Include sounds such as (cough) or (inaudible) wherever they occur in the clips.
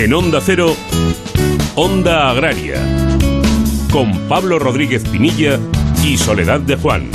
En Onda Cero, Onda Agraria, con Pablo Rodríguez Pinilla y Soledad de Juan.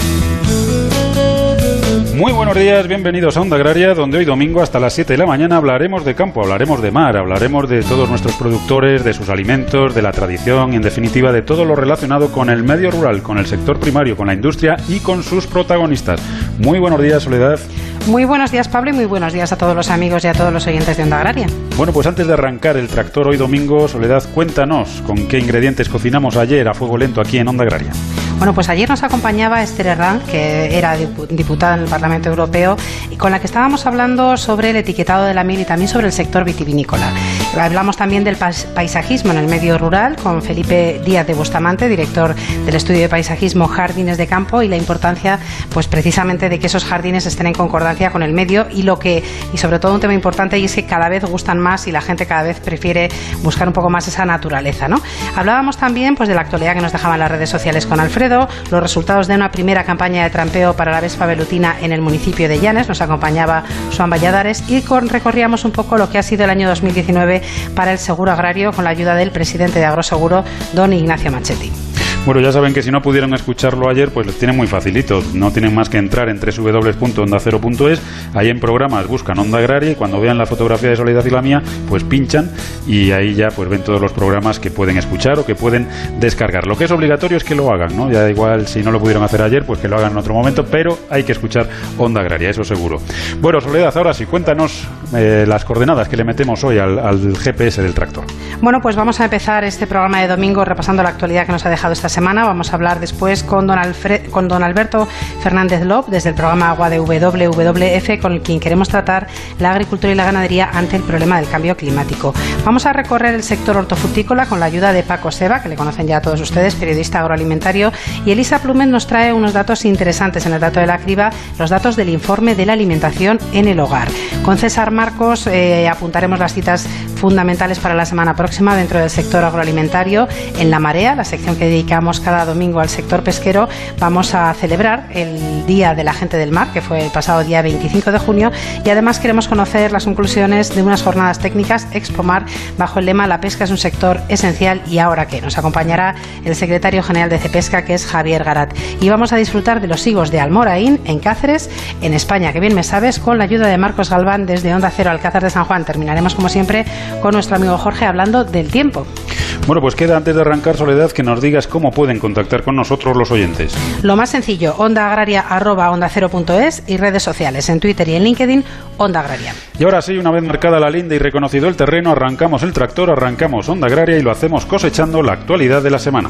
Muy buenos días, bienvenidos a Onda Agraria, donde hoy domingo hasta las 7 de la mañana hablaremos de campo, hablaremos de mar, hablaremos de todos nuestros productores, de sus alimentos, de la tradición y en definitiva de todo lo relacionado con el medio rural, con el sector primario, con la industria y con sus protagonistas. Muy buenos días, Soledad. Muy buenos días, Pablo, y muy buenos días a todos los amigos y a todos los oyentes de Onda Agraria. Bueno, pues antes de arrancar el tractor hoy domingo, Soledad, cuéntanos con qué ingredientes cocinamos ayer a fuego lento aquí en Onda Agraria. Bueno, pues ayer nos acompañaba Esther Herrán, que era diputada en el Parlamento Europeo, y con la que estábamos hablando sobre el etiquetado de la miel y también sobre el sector vitivinícola. Hablamos también del paisajismo en el medio rural con Felipe Díaz de Bustamante, director del estudio de paisajismo Jardines de Campo, y la importancia, pues precisamente, de que esos jardines estén en concordancia con el medio y lo que, y sobre todo un tema importante, y es que cada vez gustan más y la gente cada vez prefiere buscar un poco más esa naturaleza, ¿no? Hablábamos también, pues, de la actualidad que nos dejaban las redes sociales con Alfredo los resultados de una primera campaña de trampeo para la Vespa velutina en el municipio de Llanes. Nos acompañaba Juan Valladares y recorríamos un poco lo que ha sido el año 2019 para el seguro agrario con la ayuda del presidente de Agroseguro, don Ignacio Machetti. Bueno, ya saben que si no pudieron escucharlo ayer, pues les tienen muy facilito. No tienen más que entrar en www.ondacero.es. Ahí en programas buscan Onda Agraria y cuando vean la fotografía de Soledad y la mía, pues pinchan y ahí ya pues ven todos los programas que pueden escuchar o que pueden descargar. Lo que es obligatorio es que lo hagan, ¿no? Ya da igual si no lo pudieron hacer ayer, pues que lo hagan en otro momento, pero hay que escuchar Onda Agraria, eso seguro. Bueno, Soledad, ahora sí, cuéntanos eh, las coordenadas que le metemos hoy al, al GPS del tractor. Bueno, pues vamos a empezar este programa de domingo repasando la actualidad que nos ha dejado esta semana. Vamos a hablar después con don, con don Alberto Fernández Lop desde el programa Agua de WWF con quien queremos tratar la agricultura y la ganadería ante el problema del cambio climático. Vamos a recorrer el sector hortofrutícola con la ayuda de Paco Seba, que le conocen ya a todos ustedes, periodista agroalimentario, y Elisa Plumet nos trae unos datos interesantes en el dato de la criba, los datos del informe de la alimentación en el hogar. Con César Marcos eh, apuntaremos las citas fundamentales para la semana próxima dentro del sector agroalimentario en La Marea, la sección que dedicamos cada domingo al sector pesquero, vamos a celebrar el Día de la Gente del Mar, que fue el pasado día 25 de junio, y además queremos conocer las conclusiones de unas jornadas técnicas Expomar bajo el lema La pesca es un sector esencial y ahora qué. Nos acompañará el secretario general de Cepesca, que es Javier Garat. Y vamos a disfrutar de los higos de Almoraín, en Cáceres, en España, que bien me sabes, con la ayuda de Marcos Galván desde Onda Cero Alcázar de San Juan. Terminaremos, como siempre, con nuestro amigo Jorge hablando del tiempo. Bueno, pues queda antes de arrancar, Soledad, que nos digas cómo pueden contactar con nosotros los oyentes. Lo más sencillo, onda agraria arroba onda cero punto es y redes sociales, en Twitter y en LinkedIn, Onda Agraria. Y ahora sí, una vez marcada la linda y reconocido el terreno, arrancamos el tractor, arrancamos Onda Agraria y lo hacemos cosechando la actualidad de la semana.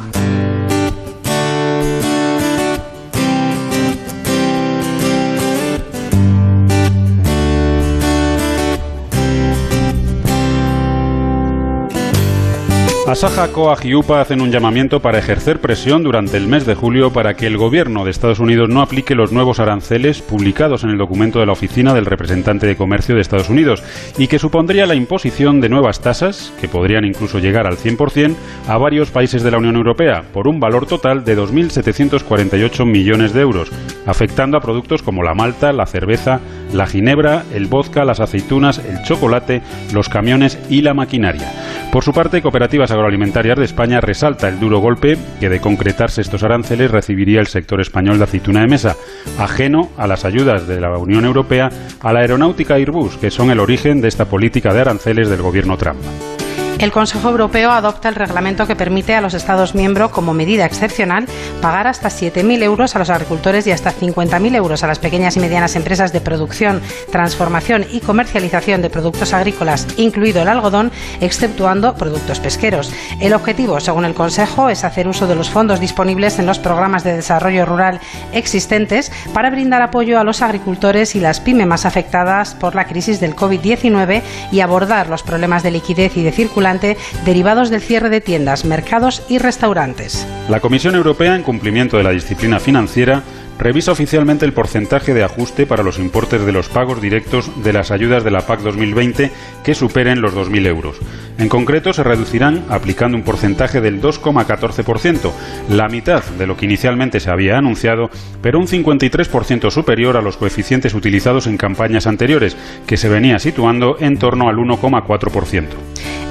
Asaja, Coag y hacen un llamamiento para ejercer presión durante el mes de julio para que el gobierno de Estados Unidos no aplique los nuevos aranceles publicados en el documento de la Oficina del Representante de Comercio de Estados Unidos y que supondría la imposición de nuevas tasas, que podrían incluso llegar al 100%, a varios países de la Unión Europea, por un valor total de 2.748 millones de euros, afectando a productos como la malta, la cerveza, la ginebra, el vodka, las aceitunas, el chocolate, los camiones y la maquinaria. Por su parte, Cooperativas Agroalimentarias de España resalta el duro golpe que de concretarse estos aranceles recibiría el sector español de aceituna de mesa, ajeno a las ayudas de la Unión Europea a la aeronáutica Airbus, que son el origen de esta política de aranceles del gobierno Trump. El Consejo Europeo adopta el reglamento que permite a los Estados miembros, como medida excepcional, pagar hasta 7.000 euros a los agricultores y hasta 50.000 euros a las pequeñas y medianas empresas de producción, transformación y comercialización de productos agrícolas, incluido el algodón, exceptuando productos pesqueros. El objetivo, según el Consejo, es hacer uso de los fondos disponibles en los programas de desarrollo rural existentes para brindar apoyo a los agricultores y las pymes más afectadas por la crisis del COVID-19 y abordar los problemas de liquidez y de circulación derivados del cierre de tiendas, mercados y restaurantes. La Comisión Europea, en cumplimiento de la disciplina financiera, revisa oficialmente el porcentaje de ajuste para los importes de los pagos directos de las ayudas de la PAC 2020 que superen los 2.000 euros. En concreto, se reducirán aplicando un porcentaje del 2,14%, la mitad de lo que inicialmente se había anunciado, pero un 53% superior a los coeficientes utilizados en campañas anteriores, que se venía situando en torno al 1,4%.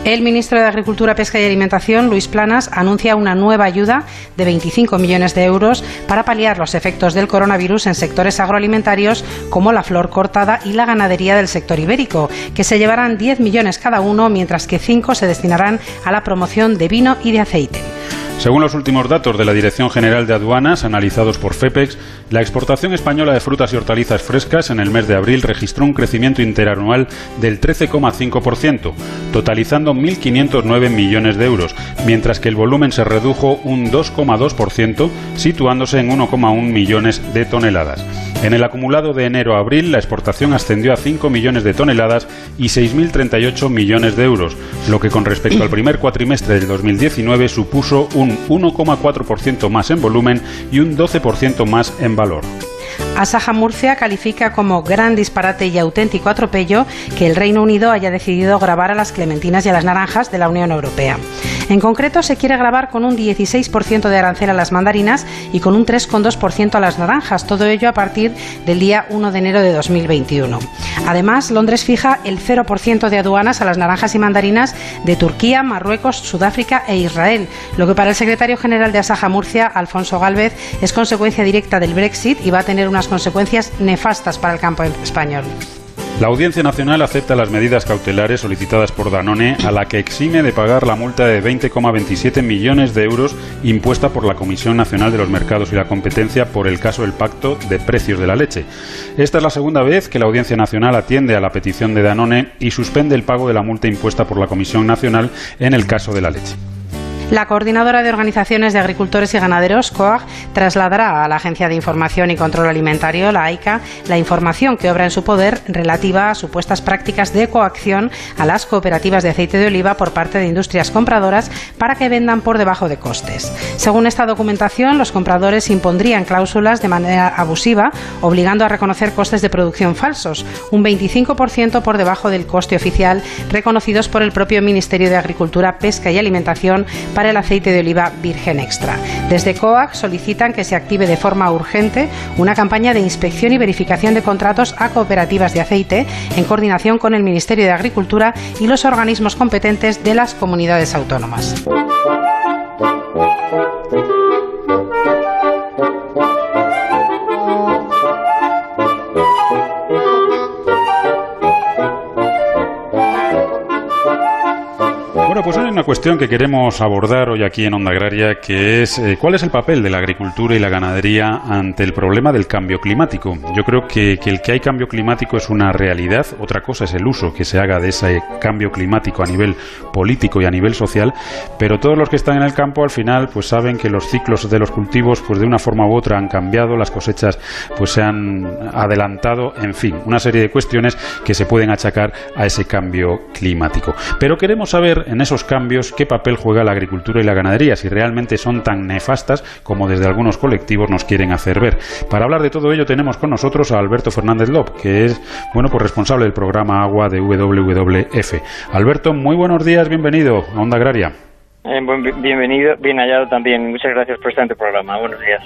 El ministro de Agricultura, Pesca y Alimentación, Luis Planas, anuncia una nueva ayuda de 25 millones de euros para paliar los efectos del coronavirus en sectores agroalimentarios como la flor cortada y la ganadería del sector ibérico, que se llevarán 10 millones cada uno, mientras que 5 se destinarán a la promoción de vino y de aceite. Según los últimos datos de la Dirección General de Aduanas, analizados por FEPEX, la exportación española de frutas y hortalizas frescas en el mes de abril registró un crecimiento interanual del 13,5%, totalizando 1.509 millones de euros, mientras que el volumen se redujo un 2,2%, situándose en 1,1 millones de toneladas. En el acumulado de enero a abril, la exportación ascendió a 5 millones de toneladas y 6.038 millones de euros, lo que con respecto al primer cuatrimestre del 2019 supuso un 1,4% más en volumen y un 12% más en valor. Asaja Murcia califica como gran disparate y auténtico atropello que el Reino Unido haya decidido grabar a las clementinas y a las naranjas de la Unión Europea. En concreto, se quiere grabar con un 16% de arancel a las mandarinas y con un 3,2% a las naranjas, todo ello a partir del día 1 de enero de 2021. Además, Londres fija el 0% de aduanas a las naranjas y mandarinas de Turquía, Marruecos, Sudáfrica e Israel, lo que para el secretario general de Asaja Murcia, Alfonso Gálvez, es consecuencia directa del Brexit y va a tener unas consecuencias nefastas para el campo español. La Audiencia Nacional acepta las medidas cautelares solicitadas por Danone, a la que exime de pagar la multa de 20,27 millones de euros impuesta por la Comisión Nacional de los Mercados y la Competencia por el caso del Pacto de Precios de la Leche. Esta es la segunda vez que la Audiencia Nacional atiende a la petición de Danone y suspende el pago de la multa impuesta por la Comisión Nacional en el caso de la leche. La coordinadora de organizaciones de agricultores y ganaderos, COAG, trasladará a la Agencia de Información y Control Alimentario, la AICA, la información que obra en su poder relativa a supuestas prácticas de coacción a las cooperativas de aceite de oliva por parte de industrias compradoras para que vendan por debajo de costes. Según esta documentación, los compradores impondrían cláusulas de manera abusiva, obligando a reconocer costes de producción falsos, un 25% por debajo del coste oficial reconocidos por el propio Ministerio de Agricultura, Pesca y Alimentación para el aceite de oliva virgen extra. Desde COAC solicitan que se active de forma urgente una campaña de inspección y verificación de contratos a cooperativas de aceite en coordinación con el Ministerio de Agricultura y los organismos competentes de las comunidades autónomas. Pues hay una cuestión que queremos abordar hoy aquí en Onda Agraria, que es eh, cuál es el papel de la agricultura y la ganadería ante el problema del cambio climático. Yo creo que, que, el que hay cambio climático es una realidad, otra cosa es el uso que se haga de ese cambio climático a nivel político y a nivel social, pero todos los que están en el campo al final pues saben que los ciclos de los cultivos pues de una forma u otra han cambiado, las cosechas pues se han adelantado, en fin, una serie de cuestiones que se pueden achacar a ese cambio climático. Pero queremos saber en esos cambios, qué papel juega la agricultura y la ganadería, si realmente son tan nefastas como desde algunos colectivos nos quieren hacer ver. Para hablar de todo ello tenemos con nosotros a Alberto Fernández Lob, que es bueno pues responsable del programa Agua de WWF. Alberto, muy buenos días, bienvenido a Onda Agraria. Eh, bienvenido, bien hallado también. Muchas gracias por este programa. Buenos días.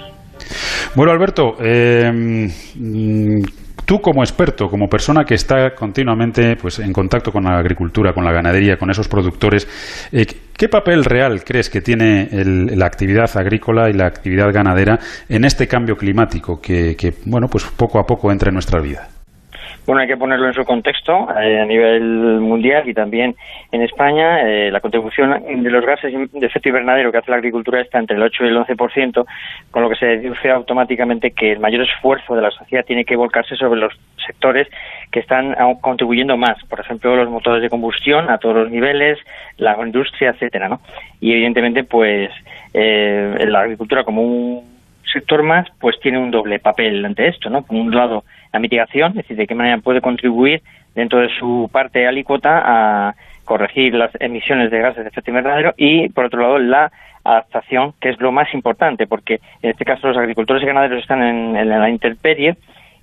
Bueno, Alberto, eh, mm, Tú como experto, como persona que está continuamente pues, en contacto con la agricultura, con la ganadería, con esos productores, eh, ¿qué papel real crees que tiene la actividad agrícola y la actividad ganadera en este cambio climático que, que bueno, pues poco a poco entra en nuestra vida? Bueno, hay que ponerlo en su contexto eh, a nivel mundial y también en España. Eh, la contribución de los gases de efecto invernadero que hace la agricultura está entre el 8 y el 11%, con lo que se deduce automáticamente que el mayor esfuerzo de la sociedad tiene que volcarse sobre los sectores que están contribuyendo más. Por ejemplo, los motores de combustión a todos los niveles, la industria, etcétera, ¿no? Y evidentemente, pues eh, la agricultura como un sector más, pues tiene un doble papel ante esto, ¿no? Por un lado, la mitigación, es decir, de qué manera puede contribuir dentro de su parte alícuota a corregir las emisiones de gases de efecto invernadero y, por otro lado, la adaptación, que es lo más importante, porque en este caso los agricultores y ganaderos están en, la intemperie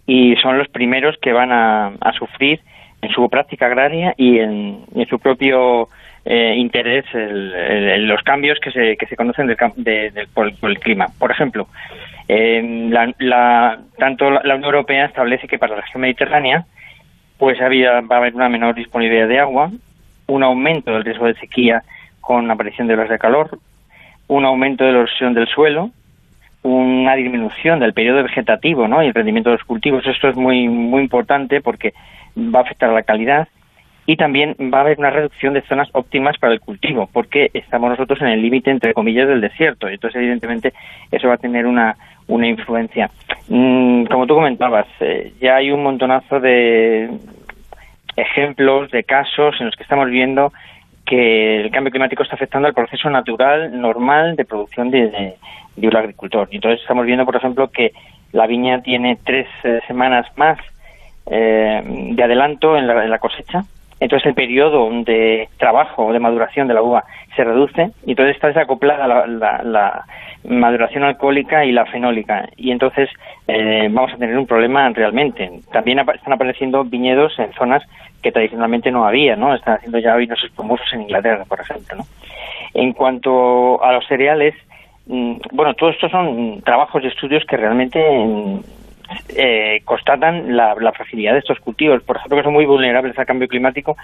y son los primeros que van a, sufrir en su práctica agraria y en, su propio eh, interés el, los cambios que se, que se conocen del, por, el clima. Por ejemplo, eh, la, tanto la Unión Europea establece que para la región mediterránea pues había, va a haber una menor disponibilidad de agua, un aumento del riesgo de sequía con la aparición de olas de calor, un aumento de la erosión del suelo, una disminución del periodo vegetativo ¿no? y el rendimiento de los cultivos. Esto es muy, muy importante porque va a afectar a la calidad y también va a haber una reducción de zonas óptimas para el cultivo porque estamos nosotros en el límite, entre comillas, del desierto. Entonces, evidentemente, eso va a tener una, una influencia. Mm, como tú comentabas, eh, ya hay un montonazo de ejemplos, de casos en los que estamos viendo que el cambio climático está afectando al proceso natural, normal de producción de, un agricultor. Y entonces estamos viendo, por ejemplo, que la viña tiene tres eh, semanas más eh, de adelanto en la, cosecha. Entonces el periodo de trabajo, de maduración de la uva se reduce y entonces está desacoplada la, maduración alcohólica y la fenólica. Y entonces eh, vamos a tener un problema realmente. También están apareciendo viñedos en zonas que tradicionalmente no había, ¿no? Están haciendo ya vinos espumosos en Inglaterra, por ejemplo, ¿no? En cuanto a los cereales, mm, bueno, todo esto son trabajos y estudios que realmente eh, constatan la, fragilidad de estos cultivos. Por ejemplo, que son muy vulnerables al cambio climático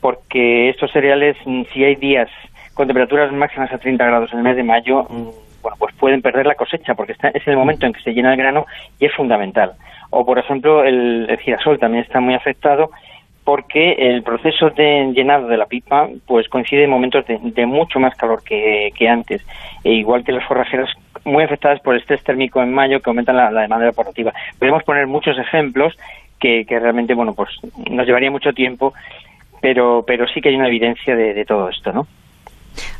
porque estos cereales, mm, si hay días con temperaturas máximas a 30 grados en el mes de mayo, mm, bueno, pues pueden perder la cosecha porque está, es el momento en que se llena el grano y es fundamental. O, por ejemplo, el girasol también está muy afectado porque el proceso de llenado de la pipa pues coincide en momentos de, mucho más calor que, antes, e igual que las forrajeras muy afectadas por el estrés térmico en mayo que aumentan la, demanda evaporativa. Podemos poner muchos ejemplos que, realmente bueno pues nos llevaría mucho tiempo, pero pero sí que hay una evidencia de, todo esto, ¿no?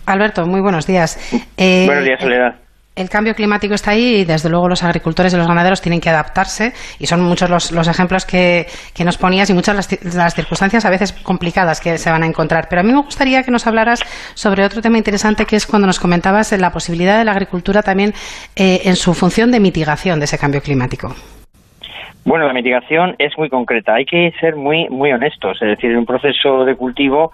Alberto, muy buenos días. buenos días, Soledad. El cambio climático está ahí y desde luego los agricultores y los ganaderos tienen que adaptarse y son muchos los, ejemplos que, nos ponías y muchas las, circunstancias a veces complicadas que se van a encontrar. Pero a mí me gustaría que nos hablaras sobre otro tema interesante que es cuando nos comentabas la posibilidad de la agricultura también eh, en su función de mitigación de ese cambio climático. Bueno, la mitigación es muy concreta. Hay que ser muy muy honestos. Es decir, en un proceso de cultivo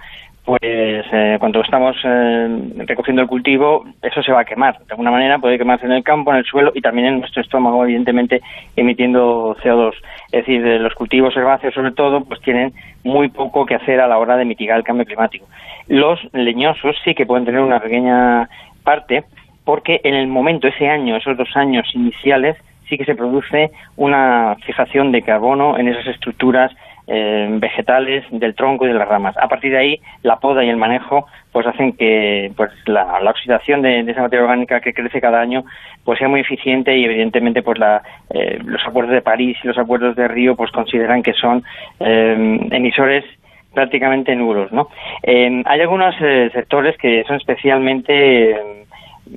pues eh, cuando estamos eh, recogiendo el cultivo, eso se va a quemar. De alguna manera puede quemarse en el campo, en el suelo y también en nuestro estómago, evidentemente, emitiendo CO2. Es decir, los cultivos herbáceos, sobre todo, pues tienen muy poco que hacer a la hora de mitigar el cambio climático. Los leñosos sí que pueden tener una pequeña parte, porque en el momento, ese año, esos dos años iniciales, sí que se produce una fijación de carbono en esas estructuras eh, vegetales del tronco y de las ramas. A partir de ahí, la poda y el manejo pues hacen que pues la, oxidación de, esa materia orgánica que crece cada año pues sea muy eficiente y evidentemente pues la, eh, los acuerdos de París y los acuerdos de Río pues consideran que son eh, emisores prácticamente nulos, ¿no? hay algunos sectores que son especialmente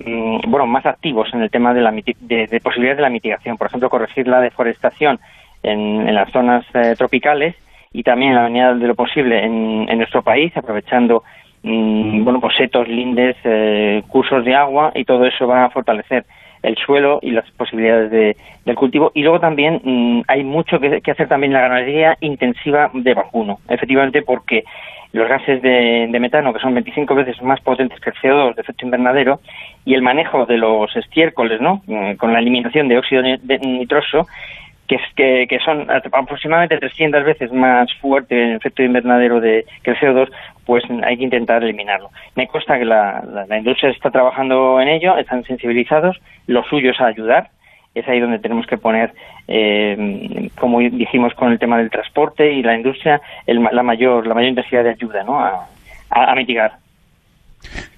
mm, bueno, más activos en el tema de, la, de, de posibilidades de la mitigación. Por ejemplo, corregir la deforestación en, las zonas eh, tropicales y también en la medida de lo posible en, nuestro país, aprovechando mm, bueno pues setos, lindes, eh, cursos de agua y todo eso va a fortalecer el suelo y las posibilidades de, del cultivo. Y luego también mm, hay mucho que, hacer también en la ganadería intensiva de vacuno, efectivamente porque los gases de, metano, que son 25 veces más potentes que el CO2 de efecto invernadero, y el manejo de los estiércoles, ¿no? Mm, con la eliminación de óxido nitroso, que, que, son aproximadamente 300 veces más fuerte el efecto invernadero de, que el CO2, pues hay que intentar eliminarlo. Me consta que la, industria está trabajando en ello, están sensibilizados, lo suyo es ayudar, es ahí donde tenemos que poner, eh, como dijimos con el tema del transporte y la industria, la mayor la mayor intensidad de ayuda ¿no? a mitigar.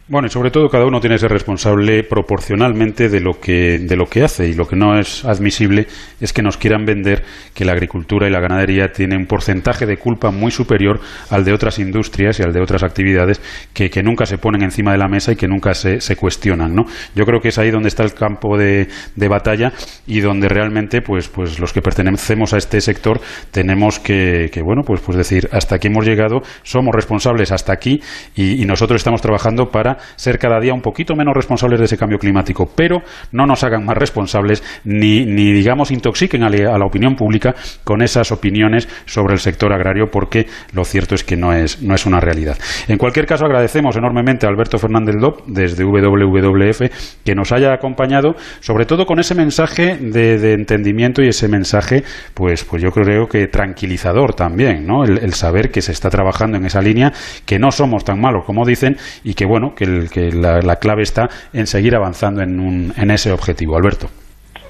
Bueno, y sobre todo cada uno tiene que ser responsable proporcionalmente de lo que de lo que hace y lo que no es admisible es que nos quieran vender que la agricultura y la ganadería tienen un porcentaje de culpa muy superior al de otras industrias y al de otras actividades que, que nunca se ponen encima de la mesa y que nunca se, se cuestionan, ¿no? Yo creo que es ahí donde está el campo de, de batalla y donde realmente pues pues los que pertenecemos a este sector tenemos que, que bueno pues pues decir hasta aquí hemos llegado somos responsables hasta aquí y, y nosotros estamos trabajando para ser cada día un poquito menos responsables de ese cambio climático, pero no nos hagan más responsables ni, ni digamos, intoxiquen a la, opinión pública con esas opiniones sobre el sector agrario, porque lo cierto es que no es, no es una realidad. En cualquier caso, agradecemos enormemente a Alberto Fernández Lop desde WWF que nos haya acompañado, sobre todo con ese mensaje de, entendimiento y ese mensaje, pues, pues yo creo que tranquilizador también, ¿no? El, saber que se está trabajando en esa línea, que no somos tan malos como dicen y que, bueno, que, la, clave está en seguir avanzando en, un, en ese objetivo. Alberto.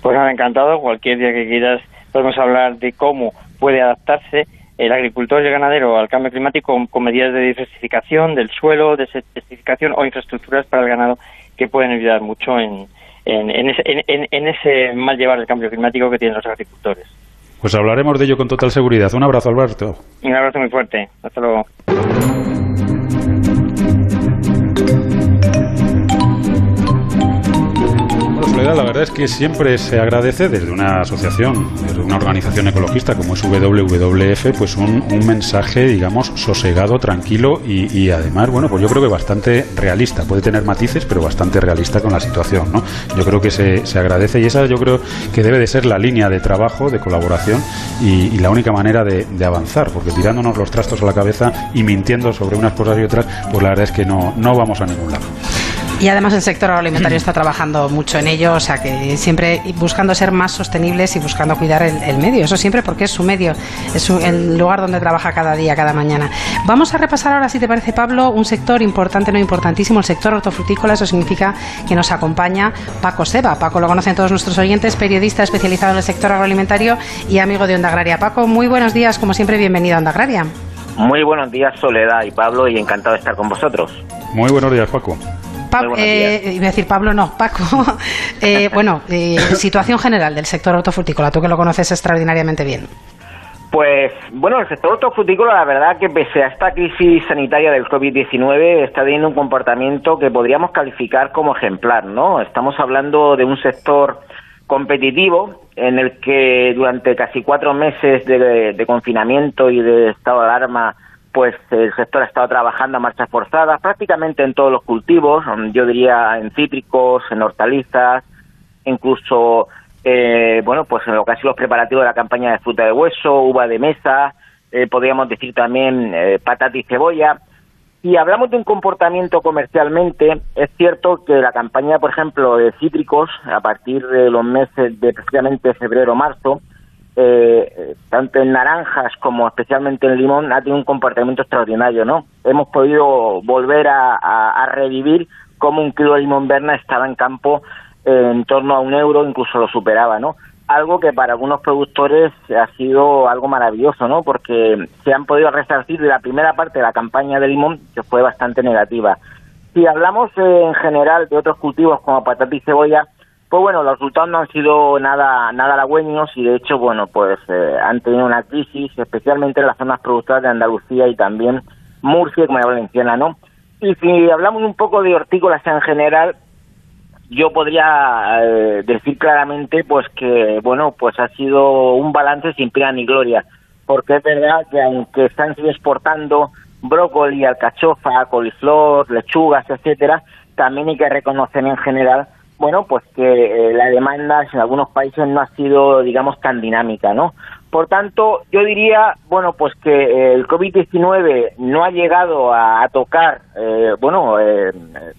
Pues nada, encantado. Cualquier día que quieras podemos hablar de cómo puede adaptarse el agricultor y el ganadero al cambio climático con, medidas de diversificación del suelo, de desertificación o infraestructuras para el ganado que pueden ayudar mucho en, en, ese, en, ese mal llevar el cambio climático que tienen los agricultores. Pues hablaremos de ello con total seguridad. Un abrazo, Alberto. Un abrazo muy fuerte. Hasta luego. La verdad es que siempre se agradece desde una asociación, desde una organización ecologista como es WWF, pues un, mensaje, digamos, sosegado, tranquilo y, además, bueno, pues yo creo que bastante realista. Puede tener matices, pero bastante realista con la situación, ¿no? Yo creo que se, se agradece y esa yo creo que debe de ser la línea de trabajo, de colaboración y, la única manera de, de, avanzar, porque tirándonos los trastos a la cabeza y mintiendo sobre unas cosas y otras, pues la verdad es que no, no vamos a ningún lado. Y además el sector agroalimentario está trabajando mucho en ello, o sea que siempre buscando ser más sostenibles y buscando cuidar el, medio, eso siempre porque es su medio, es el lugar donde trabaja cada día, cada mañana. Vamos a repasar ahora, si te parece Pablo, un sector importante, no importantísimo, el sector hortofrutícola, eso significa que nos acompaña Paco Seba. Paco lo conocen todos nuestros oyentes, periodista especializado en el sector agroalimentario y amigo de Onda Agraria. Paco, muy buenos días, como siempre, bienvenido a Onda Agraria. Muy buenos días, Soledad y Pablo, y encantado de estar con vosotros. Muy buenos días, Paco. Eh, iba a decir Pablo, no, Paco. (laughs) Eh, bueno, eh, situación general del sector hortofrutícola, tú que lo conoces extraordinariamente bien. Pues bueno, el sector hortofrutícola, la verdad que pese a esta crisis sanitaria del COVID-19, está teniendo un comportamiento que podríamos calificar como ejemplar, ¿no? Estamos hablando de un sector competitivo en el que durante casi cuatro meses de confinamiento y de estado de alarma pues el sector ha estado trabajando a marchas forzadas prácticamente en todos los cultivos, mm, yo diría en cítricos, en hortalizas, incluso, eh, bueno, pues en lo que los preparativos de la campaña de fruta de hueso, uva de mesa, eh, podríamos decir también eh, patata y cebolla. Si hablamos de un comportamiento comercialmente, es cierto que la campaña, por ejemplo, de cítricos, a partir de los meses de precisamente febrero-marzo, eh, tanto en naranjas como especialmente en limón, ha tenido un comportamiento extraordinario, ¿no? Hemos podido volver a, revivir como un kilo de limón verna estaba en campo en torno a un euro, incluso lo superaba, ¿no? Algo que para algunos productores ha sido algo maravilloso, ¿no? Porque se han podido resarcir de la primera parte de la campaña de limón, que fue bastante negativa. Si hablamos eh, en general de otros cultivos como patata y cebolla, pues bueno, los resultados no han sido nada nada halagüeños y de hecho, bueno, pues eh, han tenido una crisis, especialmente en las zonas productoras de Andalucía y también Murcia y Comunidad Valenciana, ¿no? Y si hablamos un poco de hortícolas en general, yo podría eh, decir claramente pues que, bueno, pues ha sido un balance sin pena ni gloria, porque es verdad que aunque están exportando brócoli, alcachofa, coliflor, lechugas, etcétera, también hay que reconocer en general bueno, pues que eh, la demanda en algunos países no ha sido, digamos, tan dinámica, ¿no? Por tanto, yo diría, bueno, pues que eh, el COVID-19 no ha llegado a, tocar, eh, bueno,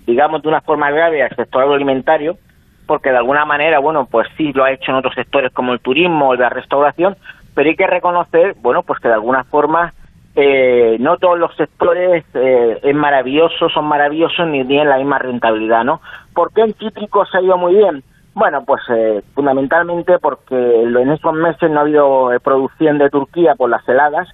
digamos, de una forma grave al sector agroalimentario, porque de alguna manera, bueno, pues sí lo ha hecho en otros sectores como el turismo o la restauración, pero hay que reconocer, bueno, pues que de alguna forma eh, no todos los sectores eh, es maravilloso, son maravillosos ni tienen la misma rentabilidad, ¿no? ¿Por qué en cítricos ha ido muy bien? Bueno, pues eh, fundamentalmente porque en esos meses no ha habido eh, producción de Turquía por las heladas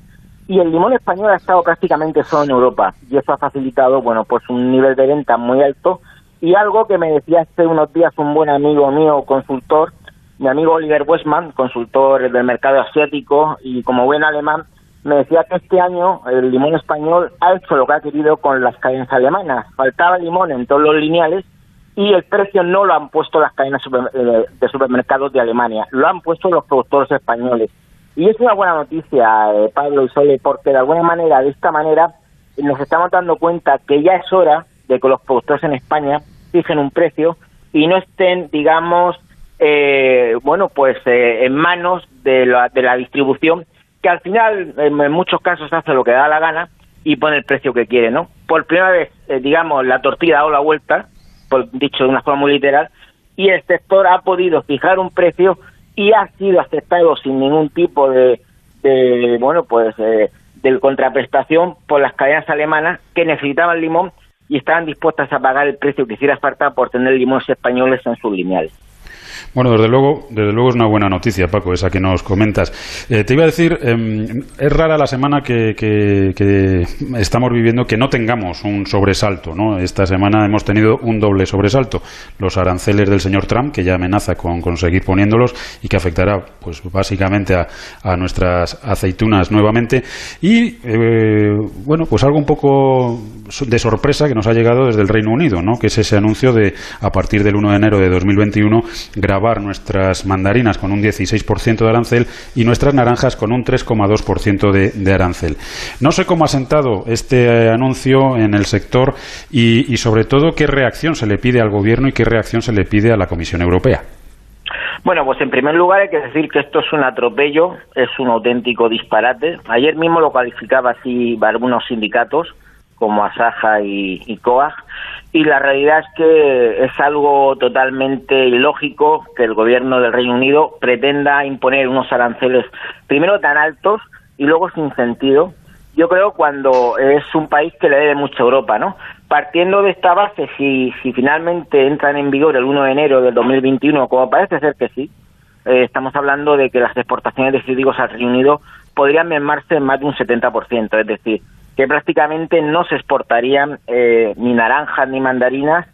y el limón español ha estado prácticamente solo en Europa y eso ha facilitado, bueno, pues un nivel de venta muy alto y algo que me decía hace unos días un buen amigo mío, consultor, mi amigo Oliver Westman, consultor del mercado asiático y como buen alemán, me decía que este año el limón español ha hecho lo que ha querido con las cadenas alemanas. Faltaba limón en todos los lineales y el precio no lo han puesto las cadenas eh, de supermercados de Alemania, lo han puesto los productores españoles. Y es una buena noticia, eh, Pablo y Sole, porque de alguna manera, de esta manera, nos estamos dando cuenta que ya es hora de que los productores en España fijen un precio y no estén, digamos, eh, bueno, pues eh, en manos de la, de la distribución, que al final en muchos casos hace lo que da la gana y pone el precio que quiere, ¿no? Por primera vez, eh, digamos, la tortilla ha dado la vuelta, por, dicho de una forma muy literal, y el sector ha podido fijar un precio y ha sido aceptado sin ningún tipo de, de bueno, pues, eh, de contraprestación por las cadenas alemanas que necesitaban limón y estaban dispuestas a pagar el precio que hiciera falta por tener limones españoles en sus lineales. Bueno, desde luego, desde luego es una buena noticia, Paco, esa que nos comentas. Eh, te iba a decir, em, es rara la semana que, estamos viviendo que no tengamos un sobresalto, ¿no? Esta semana hemos tenido un doble sobresalto. Los aranceles del señor Trump, que ya amenaza con conseguir poniéndolos y que afectará, pues, básicamente a, nuestras aceitunas nuevamente. Y, eh, bueno, pues algo un poco de sorpresa que nos ha llegado desde el Reino Unido, ¿no? Que es ese anuncio de, a partir del 1 de enero de 2021, grabar nuestras mandarinas con un 16% de arancel y nuestras naranjas con un 3,2% de, de, arancel. No sé cómo ha sentado este eh, anuncio en el sector y, y sobre todo qué reacción se le pide al Gobierno y qué reacción se le pide a la Comisión Europea. Bueno, pues en primer lugar hay que decir que esto es un atropello, es un auténtico disparate. Ayer mismo lo calificaba así algunos sindicatos como Asaja y, y COAG, y la realidad es que es algo totalmente ilógico que el gobierno del Reino Unido pretenda imponer unos aranceles primero tan altos y luego sin sentido. Yo creo cuando es un país que le debe mucho a Europa, ¿no? Partiendo de esta base, si, si finalmente entran en vigor el 1 de enero del 2021, como parece ser que sí, eh, estamos hablando de que las exportaciones de cítricos al Reino Unido podrían mermarse en más de un 70%, es decir, que prácticamente no se exportarían eh, ni naranjas ni mandarinas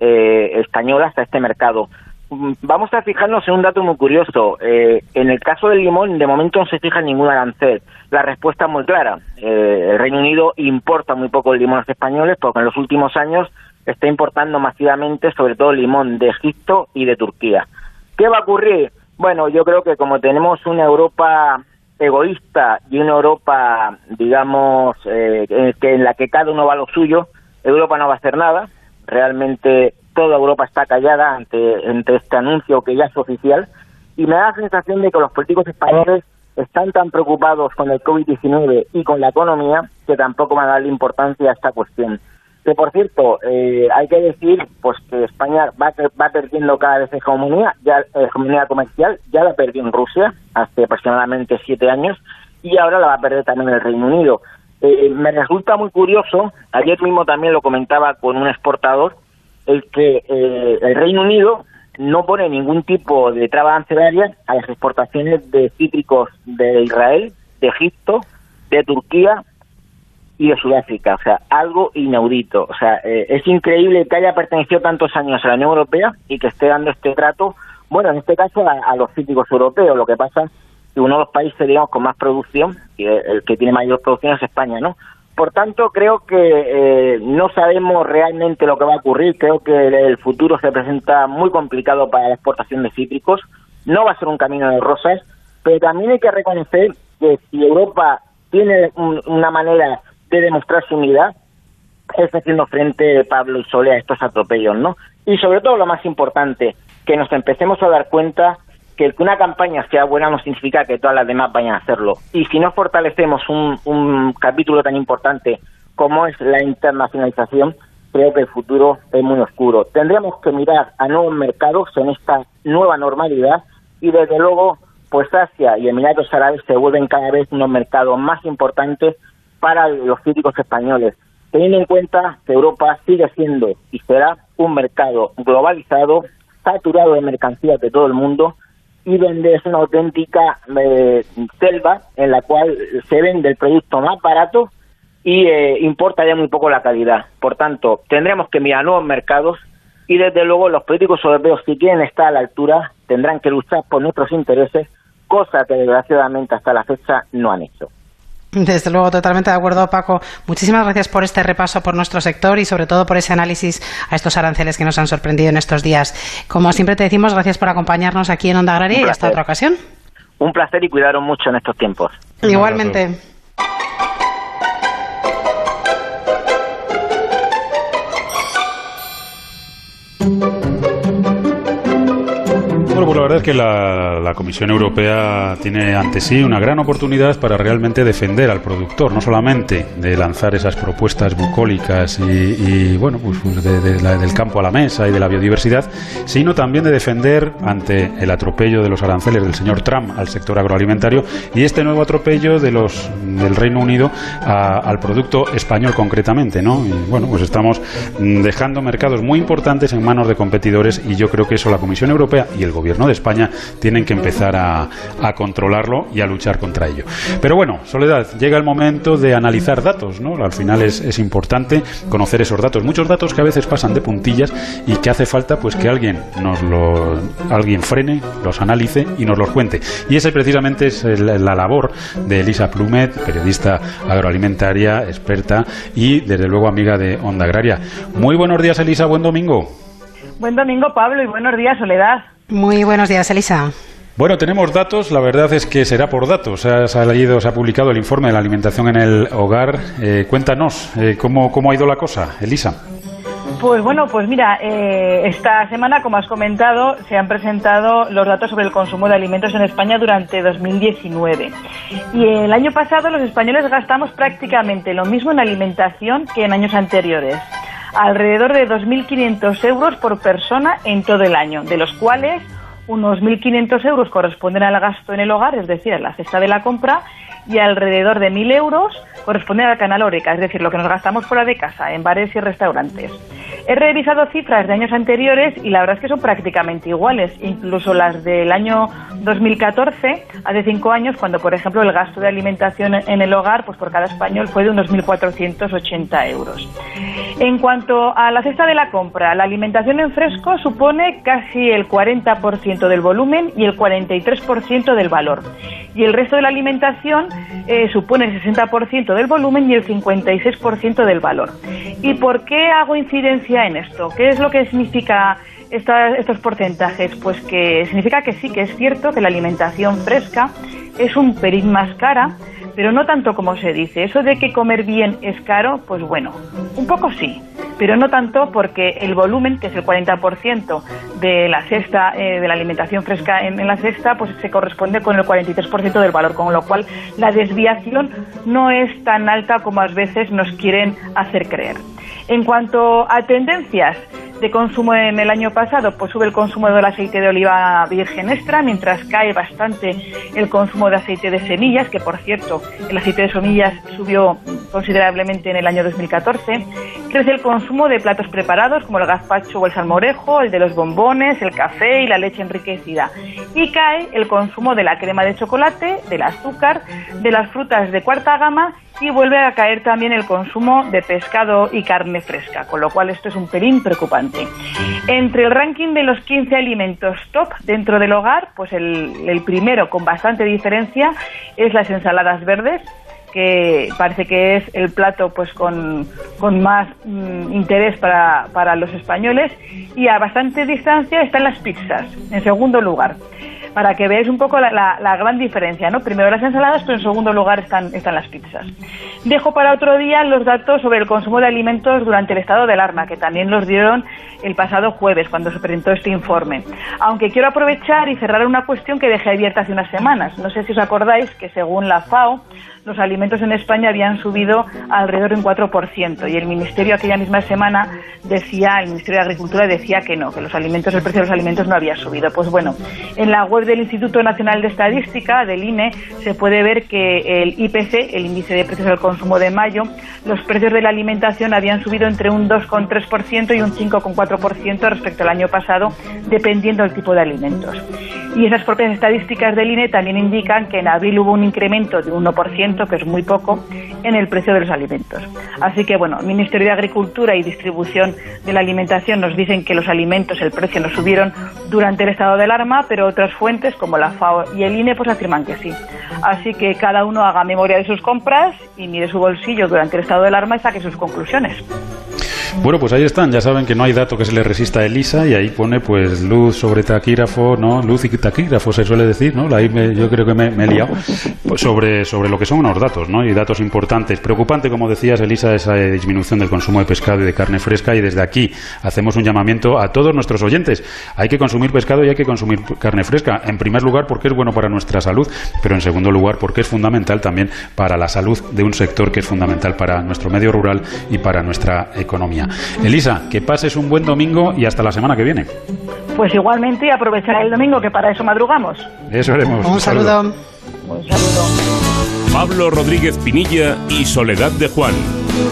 eh, españolas a este mercado. Mm, vamos a fijarnos en un dato muy curioso. Eh, en el caso del limón, de momento no se fija ningún arancel. La respuesta es muy clara. el Reino Unido importa muy poco el limón a los españoles porque en los últimos años está importando masivamente, sobre todo limón de Egipto y de Turquía. ¿Qué va a ocurrir? Bueno, yo creo que como tenemos una Europa egoísta y una Europa, digamos, eh, que en la que cada uno va a lo suyo, Europa no va a hacer nada. Realmente toda Europa está callada ante, ante este anuncio que ya es oficial. Y me da la sensación de que los políticos españoles están tan preocupados con el COVID-19 y con la economía que tampoco van a darle importancia a esta cuestión. Que por cierto, eh, hay que decir pues que España va, va perdiendo cada vez hegemonía, ya hegemonía comercial, ya la perdió en Rusia hace aproximadamente siete años y ahora la va a perder también el Reino Unido. Eh, me resulta muy curioso, ayer mismo también lo comentaba con un exportador, el que eh, el Reino Unido no pone ningún tipo de traba arancelaria a las exportaciones de cítricos de Israel, de Egipto, de Turquía y de Sudáfrica, o sea, algo inaudito. O sea, eh, es increíble que haya pertenecido tantos años a la Unión Europea y que esté dando este trato, bueno, en este caso a, los cítricos europeos. Lo que pasa es que uno de los países, digamos, con más producción, y el que tiene mayor producción es España, ¿no? Por tanto, creo que eh, no sabemos realmente lo que va a ocurrir. Creo que el futuro se presenta muy complicado para la exportación de cítricos. No va a ser un camino de rosas, pero también hay que reconocer que si Europa tiene una manera de demostrar su unidad es haciendo frente Pablo y Sole a estos atropellos, ¿no? Y sobre todo lo más importante, que nos empecemos a dar cuenta que una campaña sea buena no significa que todas las demás vayan a hacerlo. Y si no fortalecemos un, un capítulo tan importante como es la internacionalización, creo que el futuro es muy oscuro. Tendríamos que mirar a nuevos mercados en esta nueva normalidad y desde luego pues Asia y Emiratos Árabes se vuelven cada vez unos mercados más importantes para los críticos españoles, teniendo en cuenta que Europa sigue siendo y será un mercado globalizado, saturado de mercancías de todo el mundo y donde es una auténtica eh, selva en la cual se vende el producto más barato y eh, importa ya muy poco la calidad. Por tanto, tendremos que mirar nuevos mercados y desde luego los políticos europeos si quieren estar a la altura tendrán que luchar por nuestros intereses, cosa que desgraciadamente hasta la fecha no han hecho. Desde luego, totalmente de acuerdo, Paco. Muchísimas gracias por este repaso por nuestro sector y sobre todo por ese análisis a estos aranceles que nos han sorprendido en estos días. Como siempre te decimos, gracias por acompañarnos aquí en Onda Agraria y hasta otra ocasión. Un placer y cuidaron mucho en estos tiempos. Igualmente. Verdad es que la, Comisión Europea tiene ante sí una gran oportunidad para realmente defender al productor, no solamente de lanzar esas propuestas bucólicas y, bueno, pues, pues del campo a la mesa y de la biodiversidad, sino también de defender ante el atropello de los aranceles del señor Trump al sector agroalimentario y este nuevo atropello de los del Reino Unido al producto español concretamente, ¿no? Bueno, pues estamos dejando mercados muy importantes en manos de competidores y yo creo que eso la Comisión Europea y el Gobierno de España tienen que empezar a, controlarlo y a luchar contra ello. Pero bueno, Soledad, llega el momento de analizar datos, ¿no? Al final es, importante conocer esos datos, muchos datos que a veces pasan de puntillas y que hace falta pues que alguien nos lo alguien frene, los analice y nos los cuente. Y ese precisamente es la labor de Elisa Plumet, periodista agroalimentaria, experta y desde luego amiga de Onda Agraria. Muy buenos días, Elisa, buen domingo. Buen domingo, Pablo, y buenos días, Soledad. Muy buenos días, Elisa. Bueno, tenemos datos, la verdad es que será por datos. Se ha, leído, se ha publicado el informe de la alimentación en el hogar. Eh, cuéntanos, eh, ¿cómo, ¿cómo ha ido la cosa, Elisa? Pues bueno, pues mira, eh, esta semana, como has comentado, se han presentado los datos sobre el consumo de alimentos en España durante 2019. Y el año pasado los españoles gastamos prácticamente lo mismo en alimentación que en años anteriores alrededor de 2.500 euros por persona en todo el año, de los cuales unos 1.500 euros corresponden al gasto en el hogar, es decir, la cesta de la compra, y alrededor de 1.000 euros corresponden a la canalórica, es decir, lo que nos gastamos fuera de casa, en bares y restaurantes. He revisado cifras de años anteriores y la verdad es que son prácticamente iguales, incluso las del año 2014, hace cinco años, cuando, por ejemplo, el gasto de alimentación en el hogar, pues por cada español fue de unos 1.480 euros. En cuanto a la cesta de la compra, la alimentación en fresco supone casi el 40% del volumen y el 43% del valor. Y el resto de la alimentación eh, supone el 60% del volumen y el 56% del valor. ¿Y por qué hago incidencia en esto? ¿Qué es lo que significa estos porcentajes? Pues que significa que sí, que es cierto que la alimentación fresca es un pelín más cara, pero no tanto como se dice. Eso de que comer bien es caro, pues bueno, un poco sí, pero no tanto porque el volumen, que es el 40% de la cesta, eh, de la alimentación fresca en, en, la cesta, pues se corresponde con el 43% del valor, con lo cual la desviación no es tan alta como a veces nos quieren hacer creer. En cuanto a tendencias, de consumo en el año pasado, pues sube el consumo del aceite de oliva virgen extra, mientras cae bastante el consumo de aceite de semillas, que por cierto, el aceite de semillas subió considerablemente en el año 2014. Crece el consumo de platos preparados como el gazpacho o el salmorejo, el de los bombones, el café y la leche enriquecida. Y cae el consumo de la crema de chocolate, del azúcar, de las frutas de cuarta gama y vuelve a caer también el consumo de pescado y carne fresca, con lo cual esto es un pelín preocupante. Entre el ranking de los 15 alimentos top dentro del hogar, pues el, primero con bastante diferencia es las ensaladas verdes, que parece que es el plato pues con, más mm, interés para, para los españoles y a bastante distancia están las pizzas, en segundo lugar para que veáis un poco la, gran diferencia, ¿no? Primero las ensaladas, pero en segundo lugar están, están las pizzas. Dejo para otro día los datos sobre el consumo de alimentos durante el estado de alarma, que también los dieron el pasado jueves, cuando se presentó este informe. Aunque quiero aprovechar y cerrar una cuestión que dejé abierta hace unas semanas. No sé si os acordáis que según la FAO, los alimentos en España habían subido alrededor de un 4% y el Ministerio aquella misma semana decía, el Ministerio de Agricultura decía que no, que los alimentos, el precio de los alimentos no había subido. Pues bueno, en la web del Instituto Nacional de Estadística, del INE, se puede ver que el IPC, el índice de precios al consumo de mayo, los precios de la alimentación habían subido entre un 2,3% y un 5,4% respecto al año pasado, dependiendo del tipo de alimentos. Y esas propias estadísticas del INE también indican que en abril hubo un incremento de 1% que es muy poco, en el precio de los alimentos. Así que, bueno, el Ministerio de Agricultura y Distribución de la Alimentación nos dicen que los alimentos, el precio no subieron durante el estado de alarma, pero otras fuentes, como la FAO y el INE, pues afirman que sí. Así que cada uno haga memoria de sus compras y mire su bolsillo durante el estado de alarma y saque sus conclusiones. Bueno, pues ahí están. Ya saben que no hay dato que se le resista a Elisa y ahí pone pues luz sobre taquígrafo, ¿no? Luz y taquígrafo se suele decir, ¿no? Ahí yo creo que me, he liado. Pues sobre, sobre lo que son unos datos, ¿no? Y datos importantes. Preocupante, como decías, Elisa, esa disminución del consumo de pescado y de carne fresca y desde aquí hacemos un llamamiento a todos nuestros oyentes. Hay que consumir pescado y hay que consumir carne fresca. En primer lugar porque es bueno para nuestra salud, pero en segundo lugar porque es fundamental también para la salud de un sector que es fundamental para nuestro medio rural y para nuestra economía. Elisa, que pases un buen domingo y hasta la semana que viene. Pues igualmente aprovechar el domingo, que para eso madrugamos. Eso haremos. Un, saludo. Un saludo. Pablo Rodríguez Pinilla y Soledad de Juan,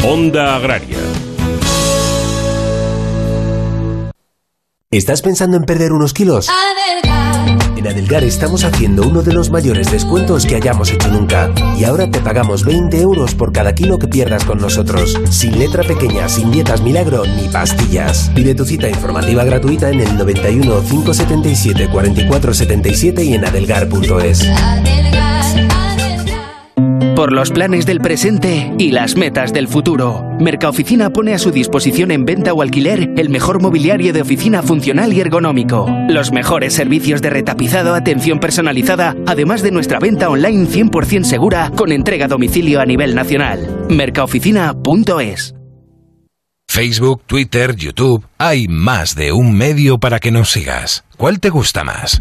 Onda Agraria. ¿Estás pensando en perder unos kilos? En Adelgar estamos haciendo uno de los mayores descuentos que hayamos hecho nunca. Y ahora te pagamos 20 euros por cada kilo que pierdas con nosotros. Sin letra pequeña, sin dietas milagro ni pastillas. Pide tu cita informativa gratuita en el 91 577 4477 y en adelgar.es por los planes del presente y las metas del futuro. Mercaoficina pone a su disposición en venta o alquiler el mejor mobiliario de oficina funcional y ergonómico. Los mejores servicios de retapizado, atención personalizada, además de nuestra venta online 100% segura con entrega a domicilio a nivel nacional. Mercaoficina.es Facebook, Twitter, YouTube, hay más de un medio para que nos sigas. ¿Cuál te gusta más?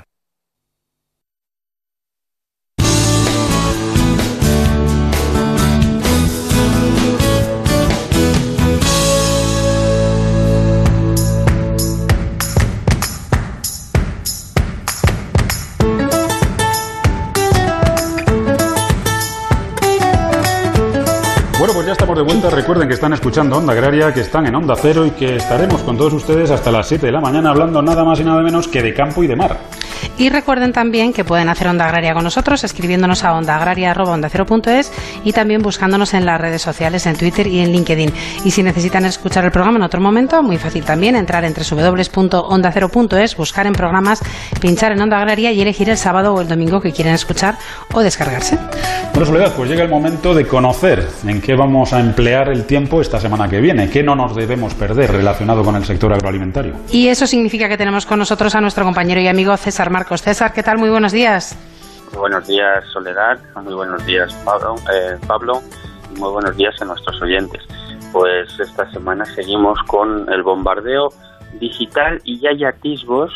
De vuelta. Recuerden que están escuchando Onda Agraria, que están en Onda Cero y que estaremos con todos ustedes hasta las 7 de la mañana hablando nada más y nada menos que de campo y de mar. Y recuerden también que pueden hacer Onda Agraria con nosotros escribiéndonos a ondaagraria.ondacero.es y también buscándonos en las redes sociales, en Twitter y en LinkedIn. Y si necesitan escuchar el programa en otro momento, muy fácil también entrar entre www.ondacero.es, buscar en programas, pinchar en Onda Agraria y elegir el sábado o el domingo que quieren escuchar o descargarse. Bueno, Soledad, pues llega el momento de conocer en qué vamos a emplear el tiempo esta semana que viene, qué no nos debemos perder relacionado con el sector agroalimentario. Y eso significa que tenemos con nosotros a nuestro compañero y amigo César Marcos. César, ¿qué tal? Muy buenos días. Muy buenos días, Soledad. Muy buenos días, Pablo. Eh, Pablo. Muy buenos días a nuestros oyentes. Pues esta semana seguimos con el bombardeo digital y ya hay atisbos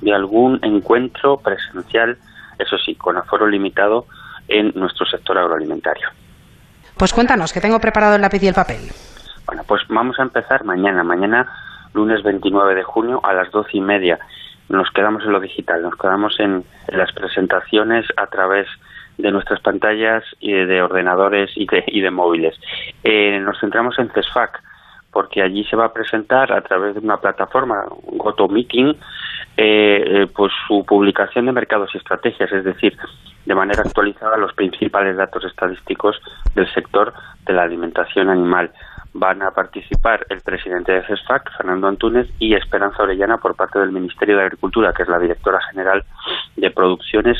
de algún encuentro presencial, eso sí, con aforo limitado en nuestro sector agroalimentario. Pues cuéntanos, que tengo preparado el lápiz y el papel. Bueno, pues vamos a empezar mañana, mañana lunes 29 de junio a las doce y media nos quedamos en lo digital, nos quedamos en, las presentaciones a través de nuestras pantallas y de ordenadores y de, y de móviles. Eh, nos centramos en CESFAC, porque allí se va a presentar a través de una plataforma, GoToMeeting, eh, eh, pues su publicación de mercados y estrategias, es decir, de manera actualizada los principales datos estadísticos del sector de la alimentación animal van a participar el presidente de CESFAC, Fernando Antúnez, y Esperanza Orellana por parte del Ministerio de Agricultura, que es la directora general de Producciones